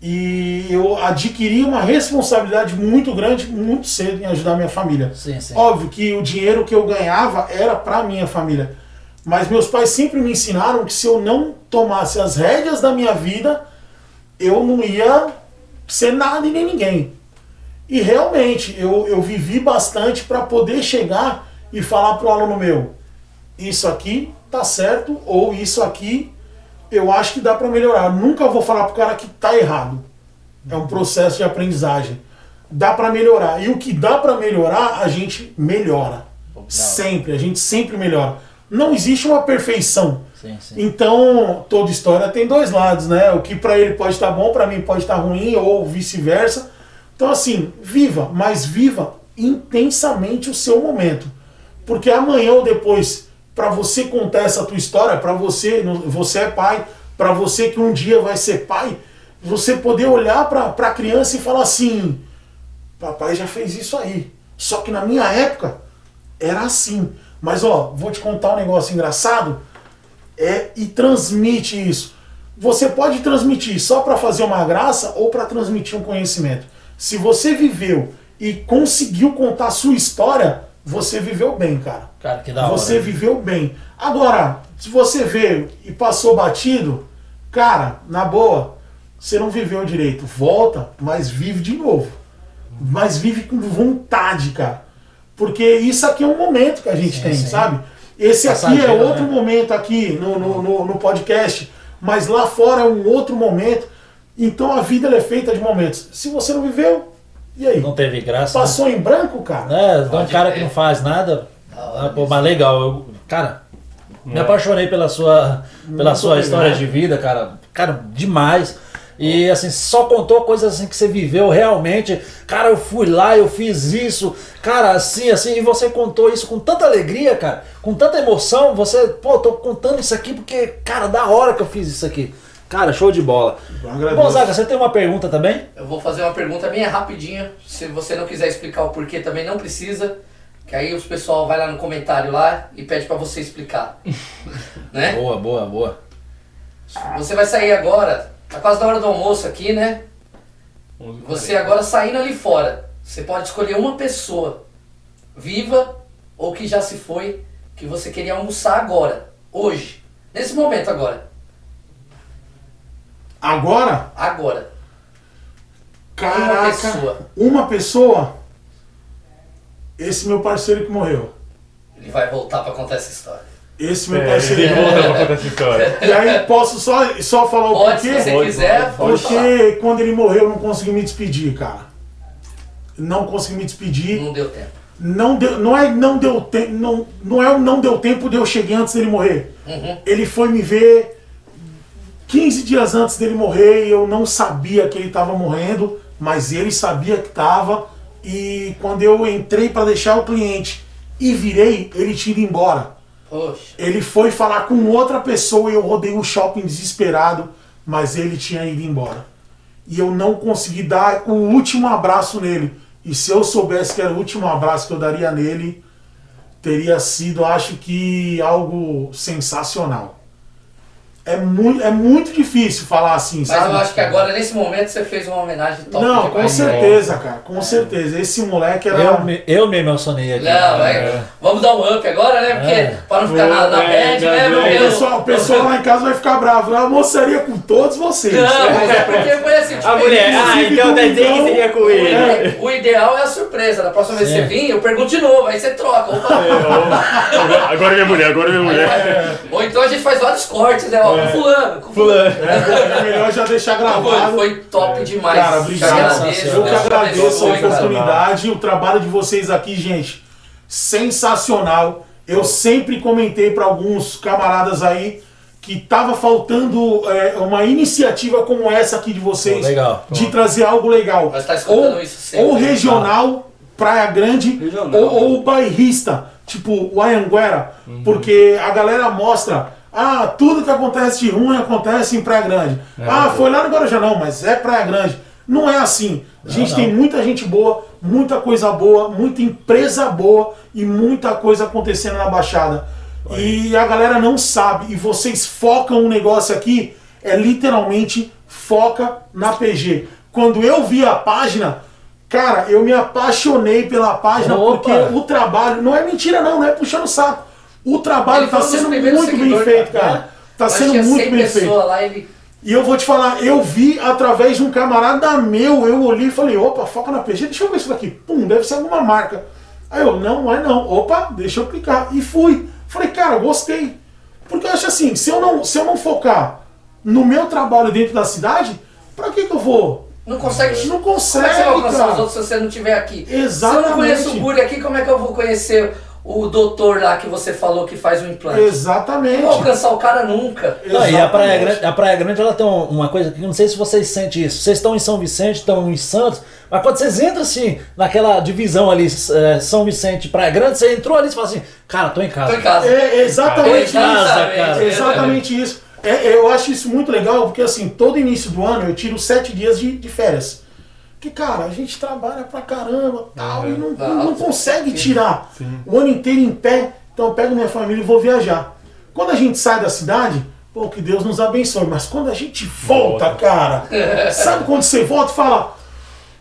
E eu adquiri uma responsabilidade muito grande, muito cedo, em ajudar minha família. Sim, sim. Óbvio que o dinheiro que eu ganhava era para minha família. Mas meus pais sempre me ensinaram que se eu não tomasse as rédeas da minha vida, eu não ia ser nada e nem ninguém. E realmente, eu, eu vivi bastante para poder chegar e falar para o aluno meu: isso aqui tá certo, ou isso aqui eu acho que dá para melhorar. Nunca vou falar pro cara que tá errado. É um processo de aprendizagem. Dá para melhorar. E o que dá para melhorar, a gente melhora. Sempre, a gente sempre melhora. Não existe uma perfeição. Sim, sim. Então, toda história tem dois lados, né? O que pra ele pode estar bom, pra mim pode estar ruim, ou vice-versa. Então, assim, viva, mas viva intensamente o seu momento. Porque amanhã ou depois, pra você contar essa tua história, pra você, você é pai, pra você que um dia vai ser pai, você poder olhar pra, pra criança e falar assim: papai já fez isso aí. Só que na minha época era assim. Mas ó, vou te contar um negócio engraçado. É e transmite isso. Você pode transmitir só para fazer uma graça ou para transmitir um conhecimento. Se você viveu e conseguiu contar a sua história, você viveu bem, cara. Cara, que da hora. Você viveu bem. Agora, se você veio e passou batido, cara, na boa, você não viveu direito. Volta, mas vive de novo. Mas vive com vontade, cara. Porque isso aqui é um momento que a gente Sim, tem, sim. sabe? Esse aqui é outro né? momento aqui no, no, no, no podcast, mas lá fora é um outro momento. Então a vida é feita de momentos. Se você não viveu, e aí? Não teve graça. né? Passou em branco, cara? É, um cara crer. que não faz nada. Da hora Ah, pô, mas legal. Eu, cara, me É. apaixonei pela sua, pela sua história de vida, cara. Cara, demais. E assim, só contou coisas assim que você viveu realmente. Cara, eu fui lá, eu fiz isso. Cara, assim, assim, e você contou isso com tanta alegria, cara, com tanta emoção. Você, pô, tô contando isso aqui porque, cara, da hora que eu fiz isso aqui. Cara, show de bola. Agradeço. Gonzaga, você tem uma pergunta também? Eu vou fazer uma pergunta minha rapidinha. Se você não quiser explicar o porquê, também não precisa. Que aí os pessoal vai lá no comentário lá e pede pra você explicar. né? Boa, boa, boa. Você vai sair agora, tá quase na hora do almoço aqui, né? Você agora saindo ali fora, você pode escolher uma pessoa, viva ou que já se foi, que você queria almoçar agora, hoje, nesse momento agora, Agora, agora. Uma caraca, pessoa. uma pessoa, esse meu parceiro que morreu. Ele vai voltar pra contar essa história. Esse meu É, parceiro voltar morreu. pra contar essa história. E aí posso só, só falar o Pode, se porquê? você Pode, quiser, pode, pode falar. Porque quando ele morreu eu não consegui me despedir, cara. Não consegui me despedir. Não deu tempo. Não deu, não é não deu tempo, não, não é o não deu tempo de eu chegar antes dele morrer. Uhum. Ele foi me ver 15 dias antes dele morrer eu não sabia que ele estava morrendo, mas ele sabia que estava. E quando eu entrei para deixar o cliente e virei, ele tinha ido embora. Poxa, Ele foi falar com outra pessoa e eu rodei o shopping desesperado, mas ele tinha ido embora. E eu não consegui dar o último abraço nele. E se eu soubesse que era o último abraço que eu daria nele, teria sido, acho que, algo sensacional. É muito, é muito difícil falar assim, Mas sabe? eu acho que agora, nesse momento, você fez uma homenagem top Não, com certeza, cara, com certeza. Esse moleque era. Eu, me- eu me emocionei aqui. Não, é, vamos dar um up agora, né? Porque É. para não ficar na, na É, bad, não, né? não, O pessoal, o pessoal lá em casa vai ficar bravo. Eu almoçaria com todos vocês. Não, mas é porque foi assim. tipo, A mulher, ah, então dizendo que seria com O, ele. ide- o ideal é a surpresa. Da próxima vez que você vir, eu pergunto de novo, aí você troca. Opa. Agora, agora é minha mulher, agora é minha mulher. Ou então a gente faz vários cortes, né? Ó, com fulano, com fulano. É, é melhor já deixar Foi, gravado. foi top demais. Cara, obrigado. agradeço, Eu que agradeço a oportunidade. O trabalho de vocês aqui, gente, sensacional. Eu sempre comentei para alguns camaradas aí que tava faltando é, uma iniciativa como essa aqui de vocês. Pô, legal. De trazer algo legal. Mas tá escutando ou, isso sempre. ou regional, Praia Grande, Regional. ou, ou bairrista, tipo o Anhanguera. Porque a galera mostra. Ah, tudo que acontece de ruim acontece em Praia Grande. ah, foi lá no Guarujá, não, mas é Praia Grande. Não é assim. A gente não. tem muita gente boa, muita coisa boa, muita empresa boa e muita coisa acontecendo na Baixada. E a galera não sabe. E vocês focam um negócio aqui, é literalmente foca na PG. Quando eu vi a página, cara, eu me apaixonei pela página Opa! porque o trabalho. Não é mentira, não, não é puxando o saco. O trabalho tá um dos sendo muito bem feito, cara. cara. Tá Mas sendo tinha muito 100 bem feito. lá, ele... E eu vou te falar, eu vi através de um camarada meu, eu olhei e falei, opa, foca na PG, deixa eu ver isso daqui. Pum, deve ser alguma marca. Aí eu, não, não é não. Opa, deixa eu clicar. E fui. Falei, cara, gostei. Porque eu acho assim, se eu não, se eu não focar no meu trabalho dentro da cidade, pra que que eu vou? Não consegue. Não Como é que você vai consegue, alcançar os outros se você não estiver aqui? Se eu Exatamente. não conheço o Buri aqui, como é que eu vou conhecer o doutor lá que você falou que faz o implante? Exatamente. Não vou alcançar o cara nunca. Não, e a Praia. Grande, a Praia Grande ela tem um- uma coisa que eu não sei se vocês sentem isso. Vocês estão em São Vicente, estão em Santos, mas quando vocês entram assim, naquela divisão ali, eh, São Vicente, Praia Grande, você entrou ali e fala assim, cara, tô em casa. Tô em casa. É exatamente isso. Casa, cara. Exatamente isso. É, eu acho isso muito legal, porque assim, todo início do ano eu tiro sete dias de, de férias. Que, cara, a gente trabalha pra caramba tal, e não, não, não consegue tirar o ano inteiro em pé. Então eu pego minha família e vou viajar. Quando a gente sai da cidade, pô, que Deus nos abençoe. Mas quando a gente volta, cara, sabe quando você volta e fala.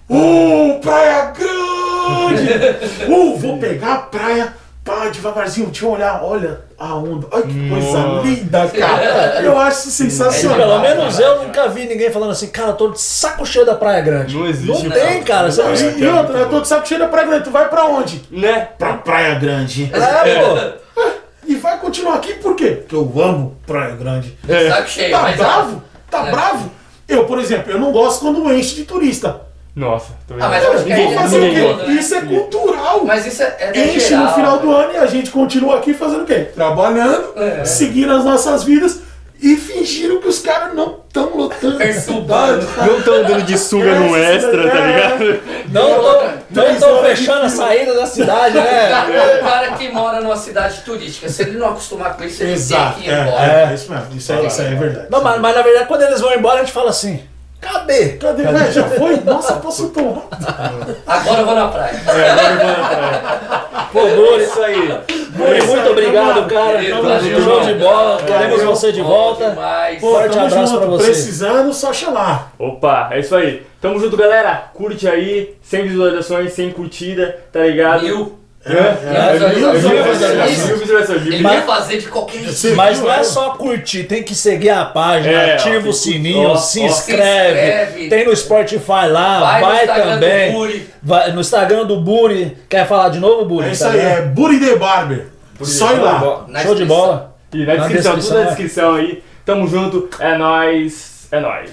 Uh, praia grande! Uh, vou pegar a praia, pá, devagarzinho, deixa eu olhar, olha a onda, olha que coisa linda, cara. Eu acho isso sensacional. Pelo menos eu nunca vi ninguém falando assim, cara, tô de saco cheio da Praia Grande. Não existe, Não tem, não. cara. Você não... E, e outra, eu tô de saco cheio da Praia Grande, tu vai pra onde? Né? Pra Praia Grande. É, pô. E vai continuar aqui por quê? Porque eu amo Praia Grande. Saco cheio. Tá mas bravo? Tá É. bravo? Eu, por exemplo, eu não gosto quando enche de turista. Nossa, tô Ah, mas eu acho que aí fazer o quê? né? Isso é cultural. Mas isso é, é enche geral, no final do né? ano e a gente continua aqui fazendo o quê? Trabalhando, É. seguindo as nossas vidas e fingindo que os caras não estão lotando cidade. cara. Não tão dando de sunga no É, extra, tá é. ligado? Não de fechando a saída da cidade, né? O cara que mora numa cidade turística, se ele não acostumar com isso, ele Exato, tem que ir é, embora. é, é isso mesmo, isso é, isso é verdade. Não, mas, mas na verdade, quando eles vão embora, a gente fala assim, cadê? Cadê? Ué, já foi? Nossa, passou tão rápido. Agora eu vou na praia. É, agora eu vou na praia. Pô, É Buri, isso aí. Buri, muito obrigado, cara. Tamo junto. Show de bola. Queremos Valeu. você de volta. Pô, Forte tamo abraço junto. pra você. Precisando, só chamar. Opa, é isso aí. Tamo junto, galera. Curte aí. Sem visualizações, sem curtida, tá ligado? Mil. É, É. Ele vai fazer de qualquer jeito. Mas não é só curtir, tem que seguir a página, É, ó, ativa tem o sininho, ó, se ó. inscreve, Se inscreve. tem no Spotify lá, Vai vai, no também. Buri. Vai no Instagram do Buri. Quer falar de novo, Buri? É isso aí, é Buri the Barber. Só ir lá. Na Show de bola. E na Na descrição, descrição, tudo na é. descrição aí. Tamo junto. É nóis. É nóis.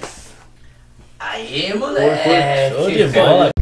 Aí, moleque. Show de bola.